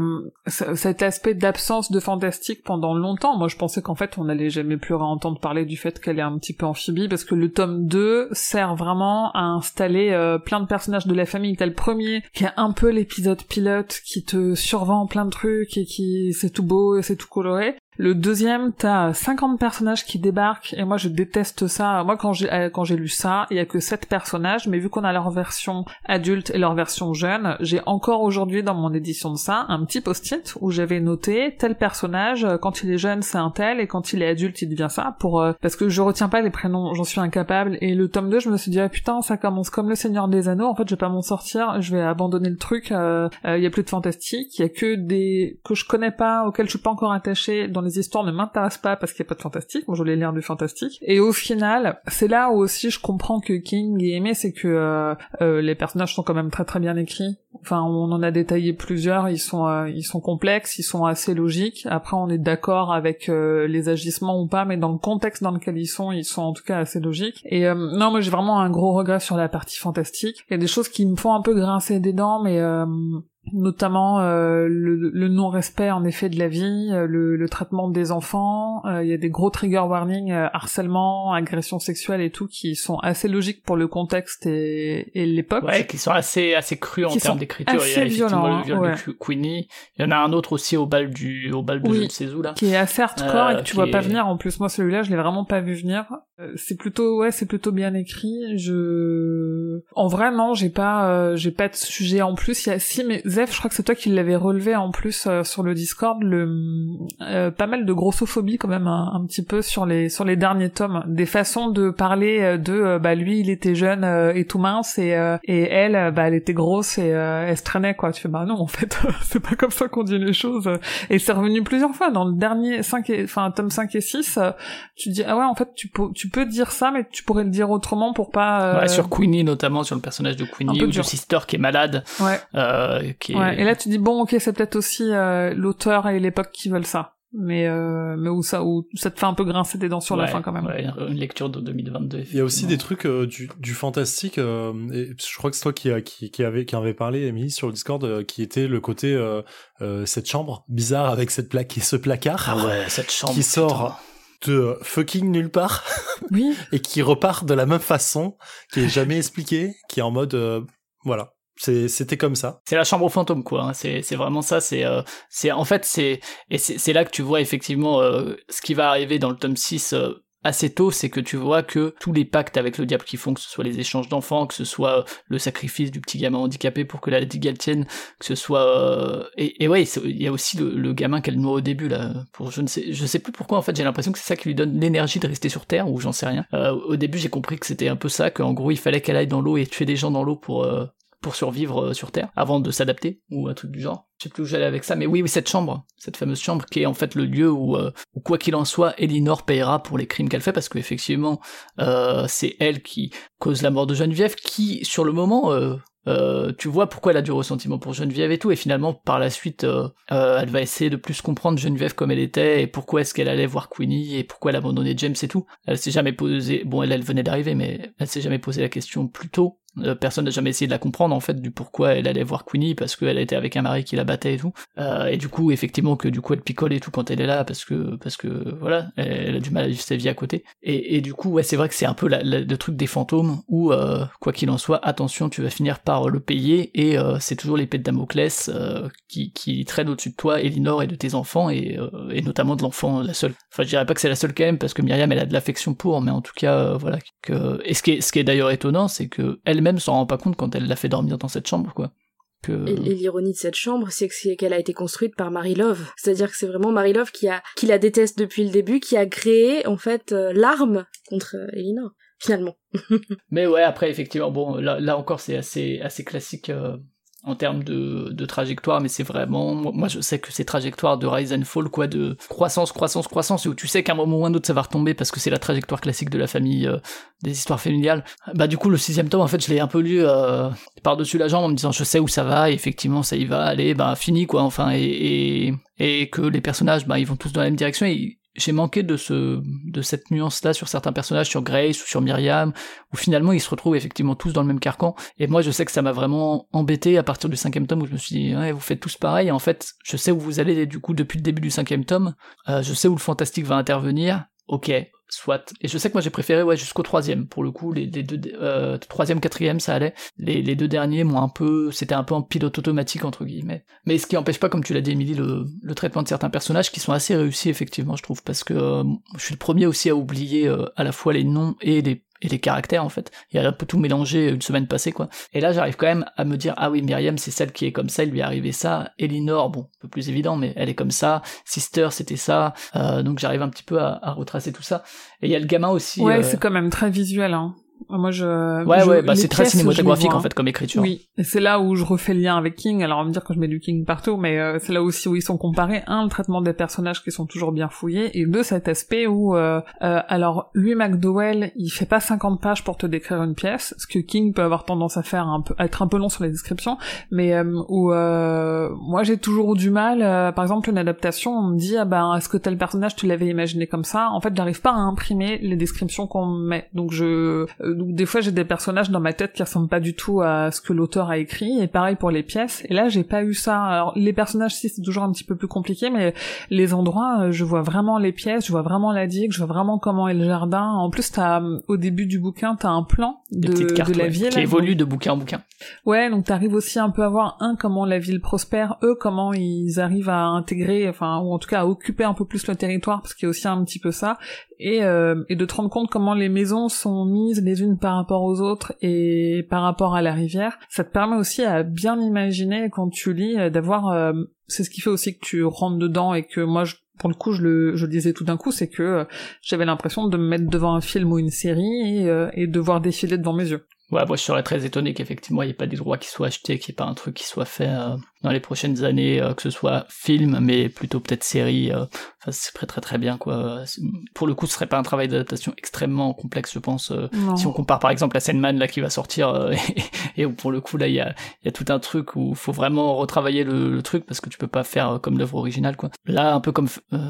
cet aspect d'absence de fantastique pendant longtemps. Moi, je pensais qu'en fait, on allait jamais plus entendre parler du fait qu'elle est un petit peu amphibie, parce que le tome 2 sert vraiment à installer plein de personnages de la famille. T'as le premier qui a un peu l'épisode pilote qui te survend plein de trucs et qui c'est tout beau et c'est tout cool seguro, ¿eh? Le deuxième, t'as 50 personnages qui débarquent, et moi je déteste ça. Moi quand j'ai euh, quand j'ai lu ça, il y a que 7 personnages, mais vu qu'on a leur version adulte et leur version jeune, j'ai encore aujourd'hui dans mon édition de ça un petit post-it où j'avais noté tel personnage, euh, quand il est jeune c'est un tel, et quand il est adulte il devient ça, pour euh, parce que je retiens pas les prénoms, j'en suis incapable. Et le tome 2, je me suis dit ah putain ça commence comme le Seigneur des Anneaux, en fait je vais pas m'en sortir, je vais abandonner le truc. Il y a plus de fantastique, il y a que des que je connais pas, auxquels je suis pas encore attaché les histoires ne m'intéressent pas parce qu'il n'y a pas de fantastique, moi je voulais lire du fantastique. Et au final, c'est là où aussi je comprends que King est aimé, c'est que euh, euh, les personnages sont quand même très très bien écrits. Enfin, on en a détaillé plusieurs, ils sont euh, ils sont complexes, ils sont assez logiques. Après, on est d'accord avec les agissements ou pas, mais dans le contexte dans lequel ils sont, ils sont en tout cas assez logiques. Et non, moi j'ai vraiment un gros regret sur la partie fantastique. Il y a des choses qui me font un peu grincer des dents, mais notamment euh, le, non-respect en effet de la vie, euh, le, traitement des enfants, euh, il y a des gros trigger warnings, harcèlement, agression sexuelle et tout qui sont assez logiques pour le contexte et, l'époque. Ouais, qui sont assez assez crus en termes d'écriture. Il y a effectivement le viol de Queenie. Il y en a un autre aussi au bal du au bal de oui, là. Qui est assez hardcore et que tu vois pas venir. En plus, moi celui-là, je l'ai vraiment pas vu venir. C'est plutôt ouais, c'est plutôt bien écrit. Je en vrai non, j'ai pas j'ai pas de sujet en plus. Il y a si mais je crois que c'est toi qui l'avais relevé en plus euh, sur le Discord, le euh, pas mal de grossophobie quand même un, petit peu sur les sur les derniers tomes, des façons de parler euh, de bah lui il était jeune et tout mince et et elle bah elle était grosse et elle se traînait quoi. Tu fais bah non en fait c'est pas comme ça qu'on dit les choses et c'est revenu plusieurs fois dans le dernier 5 et enfin tome 5 et 6 tu dis ah ouais en fait tu peux tu peux dire ça mais tu pourrais le dire autrement pour pas ouais, sur Queenie notamment sur le personnage de Queenie ou de Sister qui est malade ouais. qui est et là tu dis bon ok c'est peut-être aussi euh, l'auteur et l'époque qui veulent ça mais euh, mais où ça où ça te fait un peu grincer des dents sur la fin quand même. Ouais, une lecture de 2022. Il y a aussi des trucs euh, du, du fantastique. Euh, et je crois que c'est toi qui, qui qui avait qui avait parlé, Emily, sur le Discord, qui était le côté cette chambre bizarre avec cette plaque et ce placard. Ah ouais, cette chambre qui sort de fucking nulle part. Oui. et qui repart de la même façon, qui est jamais expliqué, qui est en mode voilà c'était comme ça. C'est la chambre aux fantômes, quoi. Hein. C'est vraiment ça. C'est euh, c'est en fait c'est et c'est là que tu vois effectivement euh, ce qui va arriver dans le tome 6 euh, assez tôt, c'est que tu vois que tous les pactes avec le diable qui font, que ce soit les échanges d'enfants, que ce soit le sacrifice du petit gamin handicapé pour que la digale tienne, que ce soit et, et, ouais, il y a aussi le, gamin qu'elle noie au début là. Pour je ne sais, je sais plus pourquoi en fait. J'ai l'impression que c'est ça qui lui donne l'énergie de rester sur Terre ou j'en sais rien. au début, j'ai compris que c'était un peu ça, qu'en gros il fallait qu'elle aille dans l'eau et tuer des gens dans l'eau pour pour survivre euh, sur Terre avant de s'adapter ou un truc du genre. Je sais plus où j'allais avec ça, mais oui, oui, cette chambre, cette fameuse chambre qui est en fait le lieu où, euh, quoi qu'il en soit, Elinor payera pour les crimes qu'elle fait parce qu'effectivement, euh, c'est elle qui cause la mort de Geneviève, qui sur le moment euh, tu vois pourquoi elle a du ressentiment pour Geneviève et tout, et finalement par la suite, euh, euh, elle va essayer de plus comprendre Geneviève comme elle était et pourquoi est-ce qu'elle allait voir Queenie et pourquoi elle abandonnait James et tout. Elle s'est jamais posé, bon elle, elle venait d'arriver, mais elle s'est jamais posé la question plus tôt Euh, personne n'a jamais essayé de la comprendre en fait du pourquoi elle allait voir Queenie parce qu'elle était avec un mari qui la battait et tout. Euh, et du coup, effectivement, que du coup elle picole et tout quand elle est là parce que parce que voilà, elle, a du mal à vivre sa vie à côté. Et, et du coup, ouais, c'est vrai que c'est un peu le truc des fantômes où euh, quoi qu'il en soit, attention, tu vas finir par le payer et euh, c'est toujours l'épée de Damoclès qui qui traîne au-dessus de toi, Elinor et de tes enfants et, notamment de l'enfant la seule. Enfin, je dirais pas que c'est la seule quand même parce que Myriam elle a de l'affection pour, mais en tout cas, voilà. Que... Et ce qui est ce qui est d'ailleurs étonnant, c'est que elle-même s'en rend pas compte quand elle l'a fait dormir dans cette chambre, quoi. Et, l'ironie de cette chambre, c'est qu'elle a été construite par Marie Love. C'est-à-dire que c'est vraiment Marie Love qui a, qui la déteste depuis le début, qui a créé, en fait, euh, l'arme contre euh, Elinor, finalement. Mais ouais, après, effectivement, bon, là, là encore, c'est assez, assez classique, euh, en termes de, de trajectoire, mais c'est vraiment, moi je sais que c'est trajectoire de rise and fall, quoi, de croissance, croissance, croissance, et où tu sais qu'à un moment ou un autre ça va retomber parce que c'est la trajectoire classique de la famille, euh, des histoires familiales. Bah du coup le sixième tome, en fait, je l'ai un peu lu euh, par-dessus la jambe en me disant je sais où ça va, et effectivement ça y va, allez, bah fini quoi, enfin, et, et, et que les personnages, bah ils vont tous dans la même direction, et j'ai manqué de ce de cette nuance là sur certains personnages sur Grace ou sur Myriam où finalement ils se retrouvent effectivement tous dans le même carcan. Et moi je sais que ça m'a vraiment embêté à partir du cinquième tome où je me suis dit ouais vous faites tous pareil. En fait je sais où vous allez du coup depuis le début du cinquième tome euh, je sais où le fantastique va intervenir. Ok soit. Et je sais que moi j'ai préféré ouais jusqu'au troisième pour le coup les, deux euh, troisième quatrième ça allait. Les, deux derniers moi un peu c'était un peu en pilote automatique entre guillemets. Mais ce qui empêche pas comme tu l'as dit Emily le, le traitement de certains personnages qui sont assez réussis effectivement je trouve parce que euh, je suis le premier aussi à oublier euh, à la fois les noms et les et les caractères en fait. Il y a un peu tout mélangé une semaine passée quoi. Et là j'arrive quand même à me dire ah oui Myriam c'est celle qui est comme ça, il lui est arrivé ça. Elinor bon un peu plus évident mais elle est comme ça. Sister c'était ça. Euh, donc j'arrive un petit peu à, à, retracer tout ça. Et il y a le gamin aussi. Ouais euh, c'est quand même très visuel hein. Moi, je. Ouais, ouais, bah c'est très cinématographique en fait comme écriture. Oui, et c'est là où je refais le lien avec King. Alors on va me dire que je mets du King partout, mais euh, c'est là aussi où ils sont comparés. Un, le traitement des personnages qui sont toujours bien fouillés, et deux, cet aspect où, euh, euh, alors lui, McDowell, il fait pas 50 pages pour te décrire une pièce, ce que King peut avoir tendance à faire, un peu, à être un peu long sur les descriptions, mais euh, où moi j'ai toujours du mal. par exemple, une adaptation, on me dit ah ben est-ce que tel personnage tu l'avais imaginé comme ça? En fait, j'arrive pas à imprimer les descriptions qu'on met, donc je donc des fois j'ai des personnages dans ma tête qui ressemblent pas du tout à ce que l'auteur a écrit et pareil pour les pièces. Et là j'ai pas eu ça. Alors les personnages si c'est toujours un petit peu plus compliqué mais les endroits euh, je vois vraiment les pièces je vois vraiment la digue je vois vraiment comment est le jardin. En plus t'as euh, au début du bouquin t'as un plan de, de la ville. qui évolue de bouquin en bouquin. Ouais donc t'arrives aussi un peu à voir un comment la ville prospère eux comment ils arrivent à intégrer enfin ou en tout cas à occuper un peu plus le territoire parce qu'il y a aussi un petit peu ça et, euh, et de te rendre compte comment les maisons sont mises les unes par rapport aux autres et par rapport à la rivière, ça te permet aussi à bien imaginer quand tu lis, euh, d'avoir... Euh, c'est ce qui fait aussi que tu rentres dedans et que moi, je, pour le coup, je le, je disais tout d'un coup, c'est que j'avais l'impression de me mettre devant un film ou une série et, et de voir défiler devant mes yeux. Ouais, moi je serais très étonné qu'effectivement il n'y ait pas des droits qui soient achetés, qu'il n'y ait pas un truc qui soit fait dans les prochaines années, que ce soit film, mais plutôt peut-être série. Enfin, c'est très très très bien quoi. Pour le coup, ce serait pas un travail d'adaptation extrêmement complexe, je pense. Euh, si on compare par exemple à Sandman là qui va sortir euh, et, et, où pour le coup là il y a, y a tout un truc où faut vraiment retravailler le, truc parce que tu peux pas faire euh, comme l'œuvre originale quoi. Là, un peu comme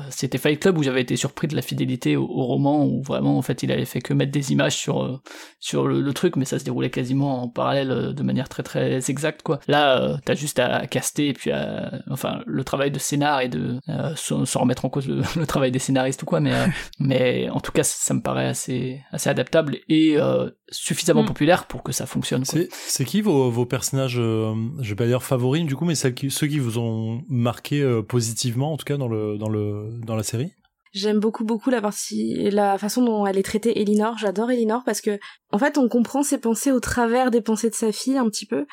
c'était Fight Club où j'avais été surpris de la fidélité au, roman où vraiment en fait il avait fait que mettre des images sur sur le, truc, mais ça se déroulait quasiment en parallèle de manière très très exacte quoi. Là, t'as juste à, caster et puis à, enfin le travail de scénar et de s'en remettre en cause le, travail des scénaristes ou quoi, mais, euh, mais en tout cas, ça me paraît assez, assez adaptable et euh, suffisamment mm. populaire pour que ça fonctionne. C'est qui vos, vos personnages, euh, je vais pas dire favoris du coup, mais ceux qui, ceux qui vous ont marqué positivement, en tout cas dans, le, dans, le, dans la série? J'aime beaucoup beaucoup la partie, la façon dont elle est traitée, Elinor. J'adore Elinor parce que, en fait, on comprend ses pensées au travers des pensées de sa fille un petit peu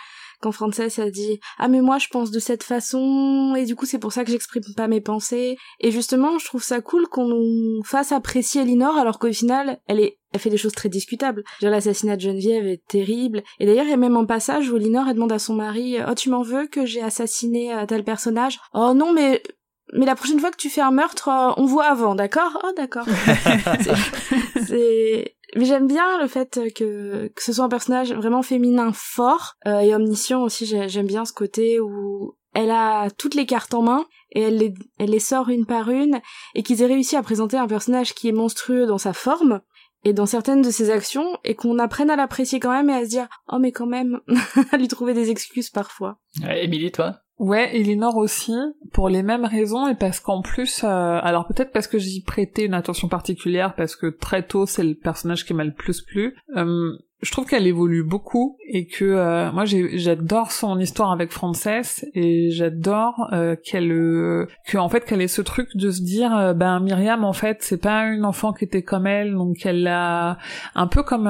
quand Frances a dit ah mais moi je pense de cette façon et du coup c'est pour ça que j'exprime pas mes pensées et justement je trouve ça cool qu'on nous fasse apprécier Elinor alors qu'au final elle est elle fait des choses très discutables. L'assassinat de Geneviève est terrible. Et d'ailleurs, il y a même un passage où Elinor elle demande à son mari Oh, tu m'en veux que j'ai assassiné euh, tel personnage? Oh non, mais mais la prochaine fois que tu fais un meurtre, euh, on voit avant, d'accord? Oh, d'accord. c'est mais j'aime bien le fait que, que ce soit un personnage vraiment féminin fort euh, et omniscient aussi. J'aime bien ce côté où elle a toutes les cartes en main et elle les, elle les sort une par une et qu'ils aient réussi à présenter un personnage qui est monstrueux dans sa forme et dans certaines de ses actions et qu'on apprenne à l'apprécier quand même et à se dire oh mais quand même à lui trouver des excuses parfois. Émilie, toi? Ouais, Elinor aussi, pour les mêmes raisons et parce qu'en plus, euh, alors peut-être parce que j'y prêtais une attention particulière, parce que très tôt c'est le personnage qui m'a le plus plu. Euh, je trouve qu'elle évolue beaucoup et que euh, moi j'adore son histoire avec Frances et j'adore euh, qu'elle euh, que en fait qu'elle ait ce truc de se dire euh, ben Myriam en fait c'est pas une enfant qui était comme elle donc elle a un peu comme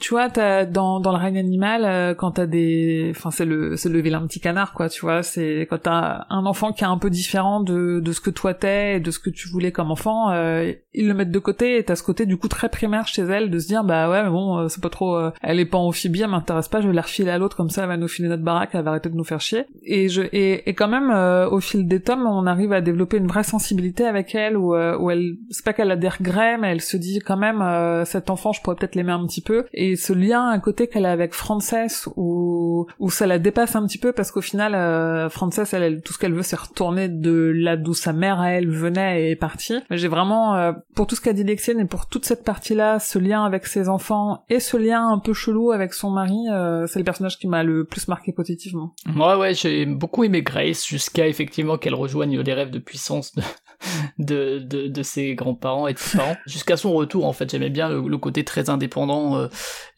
tu vois t'as dans dans le règne animal quand t'as des enfin c'est le c'est le vilain petit canard quoi tu vois c'est quand t'as un enfant qui est un peu différent de de ce que toi t'es et de ce que tu voulais comme enfant ils le mettent de côté et t'as ce côté du coup très primaire chez elle de se dire bah ouais mais bon c'est pas trop euh, elle est pas amphibie, elle m'intéresse pas, je vais la refiler à l'autre comme ça, elle va nous filer notre baraque, elle va arrêter de nous faire chier. Et je et, et quand même euh, au fil des tomes, on arrive à développer une vraie sensibilité avec elle où euh, où elle c'est pas qu'elle a des regrets, mais elle se dit quand même cet enfant, je pourrais peut-être l'aimer un petit peu. Et ce lien à côté qu'elle a avec Frances où où ça la dépasse un petit peu parce qu'au final Frances elle, tout ce qu'elle veut c'est retourner de là d'où sa mère à elle venait et est partie. J'ai vraiment pour tout ce qu'a dit Lexienne et pour toute cette partie là, ce lien avec ses enfants et ce lien un peu chelou avec son mari, euh, c'est le personnage qui m'a le plus marqué positivement. Ouais, ouais, j'ai beaucoup aimé Grace jusqu'à effectivement qu'elle rejoigne les rêves de puissance de, de, de, de ses grands-parents et de ses parents. Jusqu'à son retour, en fait, j'aimais bien le, côté très indépendant euh,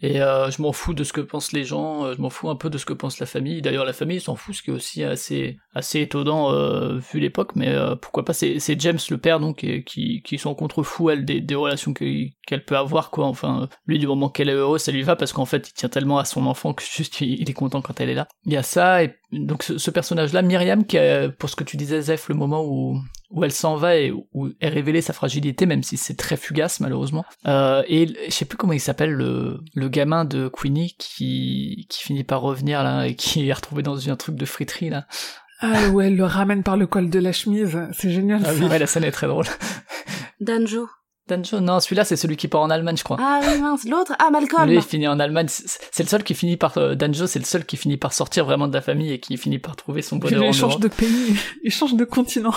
et euh, je m'en fous de ce que pensent les gens, euh, je m'en fous un peu de ce que pense la famille. D'ailleurs, la famille s'en fout, ce qui est aussi assez assez étonnant vu l'époque, mais pourquoi pas. C'est James le père donc qui qui s'en contrefou elle des, des relations qu'elle peut avoir quoi. Enfin, lui du moment qu'elle est heureuse, ça lui va parce qu'en fait, il tient tellement à son enfant que juste il, est content quand elle est là. Il y a ça et donc ce, personnage-là, Myriam, qui a, pour ce que tu disais, Zef, le moment où où elle s'en va et où est révélée sa fragilité, même si c'est très fugace malheureusement. Euh, et je sais plus comment il s'appelle le, le gamin de Queenie qui qui finit par revenir là et qui est retrouvé dans un truc de friterie là. Ah ouais, elle le ramène par le col de la chemise, c'est génial. Ah oui, ouais, la scène est très drôle. Danjo. Danjo, non, celui-là c'est celui qui part en Allemagne, je crois. Ah oui, mince, l'autre, ah Malcolm. Lui, il finit en Allemagne. C'est le seul qui finit par euh, Danjo, c'est le seul qui finit par sortir vraiment de la famille et qui finit par trouver son bonheur. il change de pays, il change de continent.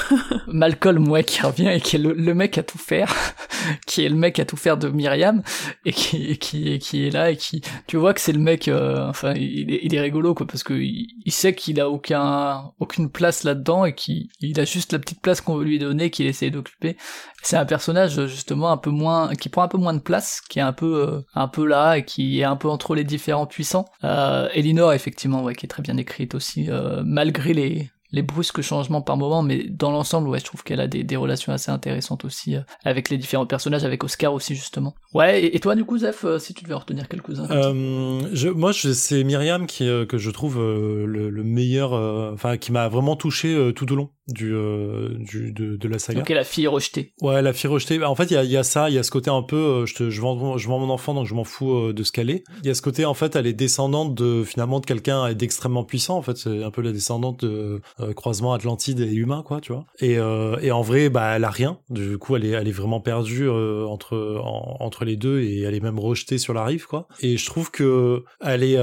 Malcolm, ouais, qui revient et qui est le, mec à tout faire, qui est le mec à tout faire de Myriam et qui qui qui est là et qui, tu vois que c'est le mec, euh, enfin, il est, il est rigolo quoi parce que il, sait qu'il a aucun aucune place là-dedans et qu'il il a juste la petite place qu'on veut lui donner qu'il essaie d'occuper. C'est un personnage justement un peu moins qui prend un peu moins de place qui est un peu euh, un peu là et qui est un peu entre les différents puissants euh, Elinor effectivement ouais qui est très bien écrite aussi euh, malgré les les brusques changements par moment, mais dans l'ensemble, ouais, je trouve qu'elle a des, des, relations assez intéressantes aussi euh, avec les différents personnages, avec Oscar aussi justement. Ouais, et, toi du coup, Zef, si tu devais retenir quelques-uns. Moi, c'est Myriam qui que je trouve le, le, meilleur, enfin, qui m'a vraiment touché tout au long du, du de, de, la saga. Donc, la fille rejetée. Ouais, la fille rejetée. En fait, il y a, y a, ça, il y a ce côté un peu, je, te, je vends, je vends mon enfant, donc je m'en fous de ce qu'elle est. Il y a ce côté, en fait, elle est descendante de finalement de quelqu'un d'extrêmement puissant. En fait, c'est un peu la descendante de euh, croisement Atlantide et humain quoi tu vois et, euh, et en vrai bah elle a rien du coup elle est elle est vraiment perdue euh, entre entre les deux et elle est même rejetée sur la rive quoi et je trouve que elle est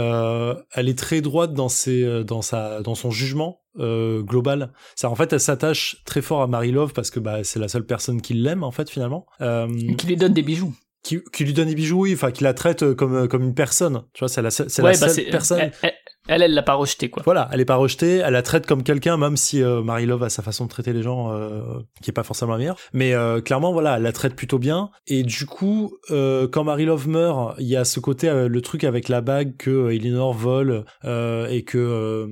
elle est très droite dans ses dans sa dans son jugement global. Ça, en fait, elle s'attache très fort à Marie Love parce que bah, c'est la seule personne qui l'aime en fait finalement. qui lui donne des bijoux. Qui, qui lui donne des bijoux, oui, enfin qui la traite comme comme une personne. Tu vois, c'est la, c'est la bah, seule personne. Elle, elle l'a pas rejeté, quoi. Voilà, elle est pas rejetée, elle la traite comme quelqu'un, même si euh, Marie Love a sa façon de traiter les gens euh, qui est pas forcément la meilleure. Mais euh, clairement, voilà, elle la traite plutôt bien. Et du coup, euh, quand Marie Love meurt, il y a ce côté, le truc avec la bague que Elinor vole et que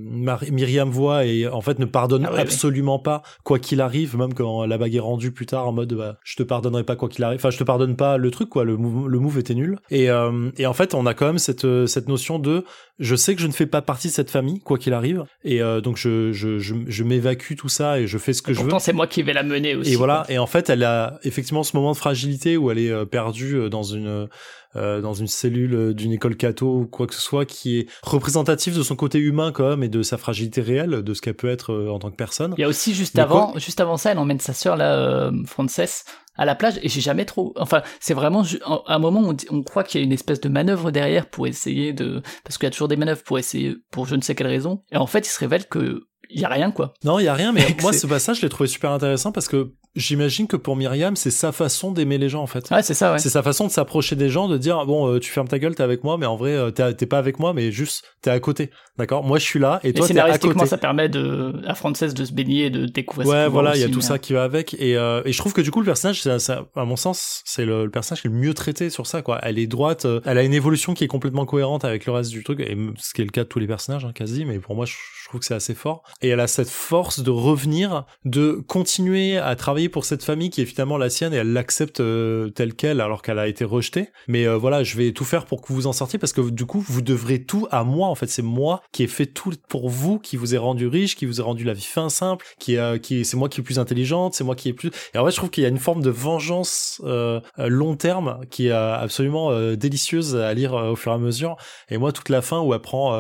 Myriam voit et en fait ne pardonne ah absolument pas quoi qu'il arrive, même quand la bague est rendue plus tard en mode bah, je te pardonnerai pas quoi qu'il arrive. Enfin, je te pardonne pas le truc, quoi. Le move, le move était nul. Et, et en fait, on a quand même cette, cette notion de je sais que je ne fais pas partie de cette famille, quoi qu'il arrive, et euh, donc je, je, je, je m'évacue tout ça et je fais ce que je veux. C'est moi qui vais la mener aussi. Et voilà, et en fait, elle a effectivement ce moment de fragilité où elle est euh, perdue euh, dans une dans une cellule d'une école catho ou quoi que ce soit qui est représentatif de son côté humain quand même et de sa fragilité réelle, de ce qu'elle peut être en tant que personne. Il y a aussi juste avant, juste avant ça, elle emmène sa sœur là, Frances, à la plage et j'ai jamais trop enfin c'est vraiment un moment où on, croit qu'il y a une espèce de manœuvre derrière pour essayer de parce qu'il y a toujours des manœuvres pour essayer pour je ne sais quelle raison et en fait il se révèle que il y a rien quoi. Non il y a rien mais moi ce passage je l'ai trouvé super intéressant parce que j'imagine que pour Myriam, c'est sa façon d'aimer les gens en fait. Ouais, c'est ça, ouais. C'est sa façon de s'approcher des gens, de dire bon, euh, tu fermes ta gueule, t'es avec moi, mais en vrai, euh, t'es pas avec moi, mais juste t'es à côté, d'accord? Moi, je suis là et Et toi, t'es à scénaristiquement, côté. ça permet de, à Frances de se baigner et de découvrir Ouais, voilà, il y a tout ça qui va avec, et, euh, et je trouve que du coup le personnage, c'est- c'est- à mon sens, c'est le, le personnage qui est le mieux traité sur ça, quoi. Elle est droite, euh, elle a une évolution qui est complètement cohérente avec le reste du truc, et ce qui est le cas de tous les personnages, hein, quasi, mais pour moi, je, je trouve que c'est assez fort. Et elle a cette force de revenir, de continuer à travailler pour cette famille qui est finalement la sienne, et elle l'accepte euh, telle qu'elle, alors qu'elle a été rejetée. Mais euh, voilà, je vais tout faire pour que vous en sortiez, parce que du coup, vous devrez tout à moi, en fait, c'est moi qui ai fait tout pour vous, qui vous ai rendu riche, qui vous ai rendu la vie fin simple, qui, euh, qui c'est moi qui est plus intelligente, c'est moi qui est plus. Et en fait, je trouve qu'il y a une forme de vengeance euh, long terme qui est euh, absolument délicieuse à lire au fur et à mesure. Et moi, toute la fin où elle prend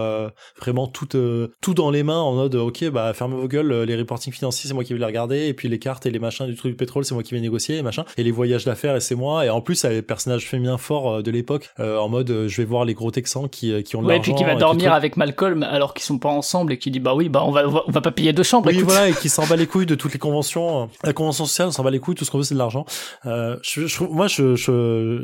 vraiment tout tout dans les mains en mode ok bah fermez vos gueules, les reportings financiers c'est moi qui vais les regarder, et puis les cartes et les machins du truc du pétrole c'est moi qui vais négocier et machin, et les voyages d'affaires et c'est moi. Et en plus, elle a les personnages féminins forts euh, de l'époque euh, en mode euh, je vais voir les gros Texans qui qui ont de Ouais, et l'argent. puis qui va et dormir avec Malcolm alors qu'ils sont pas ensemble et qui dit bah oui, bah on va, on va pas payer deux chambres. Oui, écoute. voilà, et qui s'en bat les couilles de toutes les conventions. La convention sociale, on s'en bat les couilles, tout ce qu'on veut, c'est de l'argent. Euh, je, je trouve, moi, je,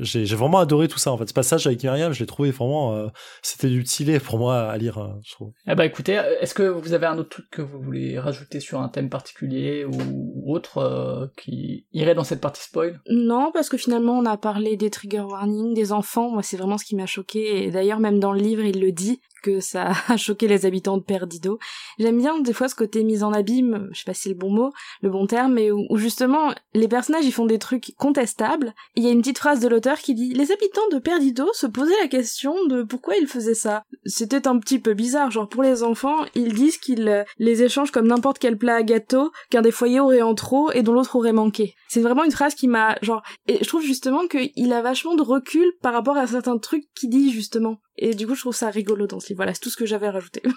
j'ai, vraiment adoré tout ça, en fait. Ce passage avec Myriam, je l'ai trouvé vraiment, c'était du stylé pour moi à lire, je trouve. Eh bah écoutez, est-ce que vous avez un autre truc que vous voulez rajouter sur un thème particulier ou autre euh, qui irait dans cette partie spoil? Non, parce que finalement, on a parlé des trigger warnings, des enfants. Moi, c'est vraiment ce qui m'a choqué. Et d'ailleurs, même dans le livre, il le dit que ça a choqué les habitants de Perdido. J'aime bien des fois ce côté mise en abîme, je sais pas si c'est le bon mot, le bon terme, mais où, où justement les personnages ils font des trucs contestables. Il y a une petite phrase de l'auteur qui dit les habitants de Perdido se posaient la question de pourquoi ils faisaient ça. C'était un petit peu bizarre, genre pour les enfants, ils disent qu'ils euh, les échangent comme n'importe quel plat à gâteau qu'un des foyers aurait en trop et dont l'autre aurait manqué. C'est vraiment une phrase qui m'a genre et je trouve justement qu'il a vachement de recul par rapport à certains trucs qu'il dit justement. Et du coup, je trouve ça rigolo dans ce livre. Voilà, c'est tout ce que j'avais à rajouter.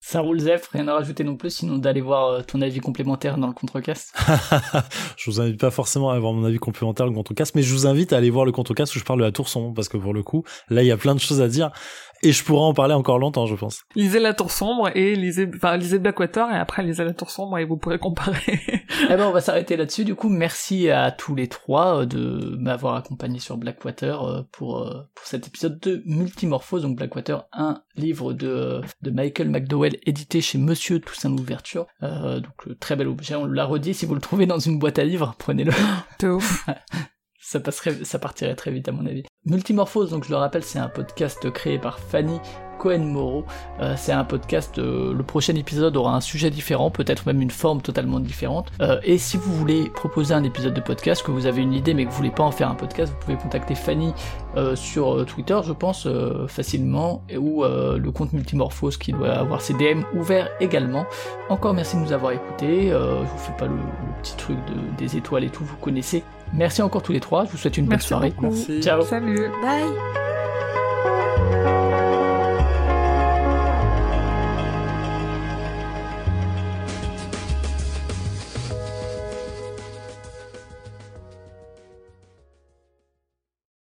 Ça roule Zef, rien à rajouter non plus, sinon d'aller voir euh, ton avis complémentaire dans le contrecast. je vous invite pas forcément à avoir mon avis complémentaire le contrecast, mais je vous invite à aller voir le contrecast où je parle de la tour sombre, parce que pour le coup, là, il y a plein de choses à dire, et je pourrais en parler encore longtemps, je pense. Lisez La Tour Sombre et lisez, enfin, lisez Blackwater et après lisez La Tour Sombre et vous pourrez comparer. eh ben on va s'arrêter là-dessus. Du coup, merci à tous les trois euh, de m'avoir accompagné sur Blackwater euh, pour, euh, pour cet épisode de Multimorphose. Donc Blackwater, un livre de, de Michael McDowell édité chez Monsieur Toussaint Louverture. Euh, donc le très bel objet, on l'a redit. Si vous le trouvez dans une boîte à livres, prenez-le. De ouf. ça passerait, ça partirait très vite à mon avis. Multimorphose, donc je le rappelle, c'est un podcast créé par Fanny Cohen Moreau. Euh, c'est un podcast. euh, le prochain épisode aura un sujet différent, peut-être même une forme totalement différente. Euh, et si vous voulez proposer un épisode de podcast, que vous avez une idée mais que vous voulez pas en faire un podcast, vous pouvez contacter Fanny sur Twitter, je pense facilement, ou le compte Multimorphose qui doit avoir ses DM ouverts également. Encore merci de nous avoir écoutés. Je vous fais pas le, le petit truc de, des étoiles et tout, vous connaissez. Merci encore tous les trois. Je vous souhaite une Merci bonne soirée. Merci. Ciao. Salut. Bye.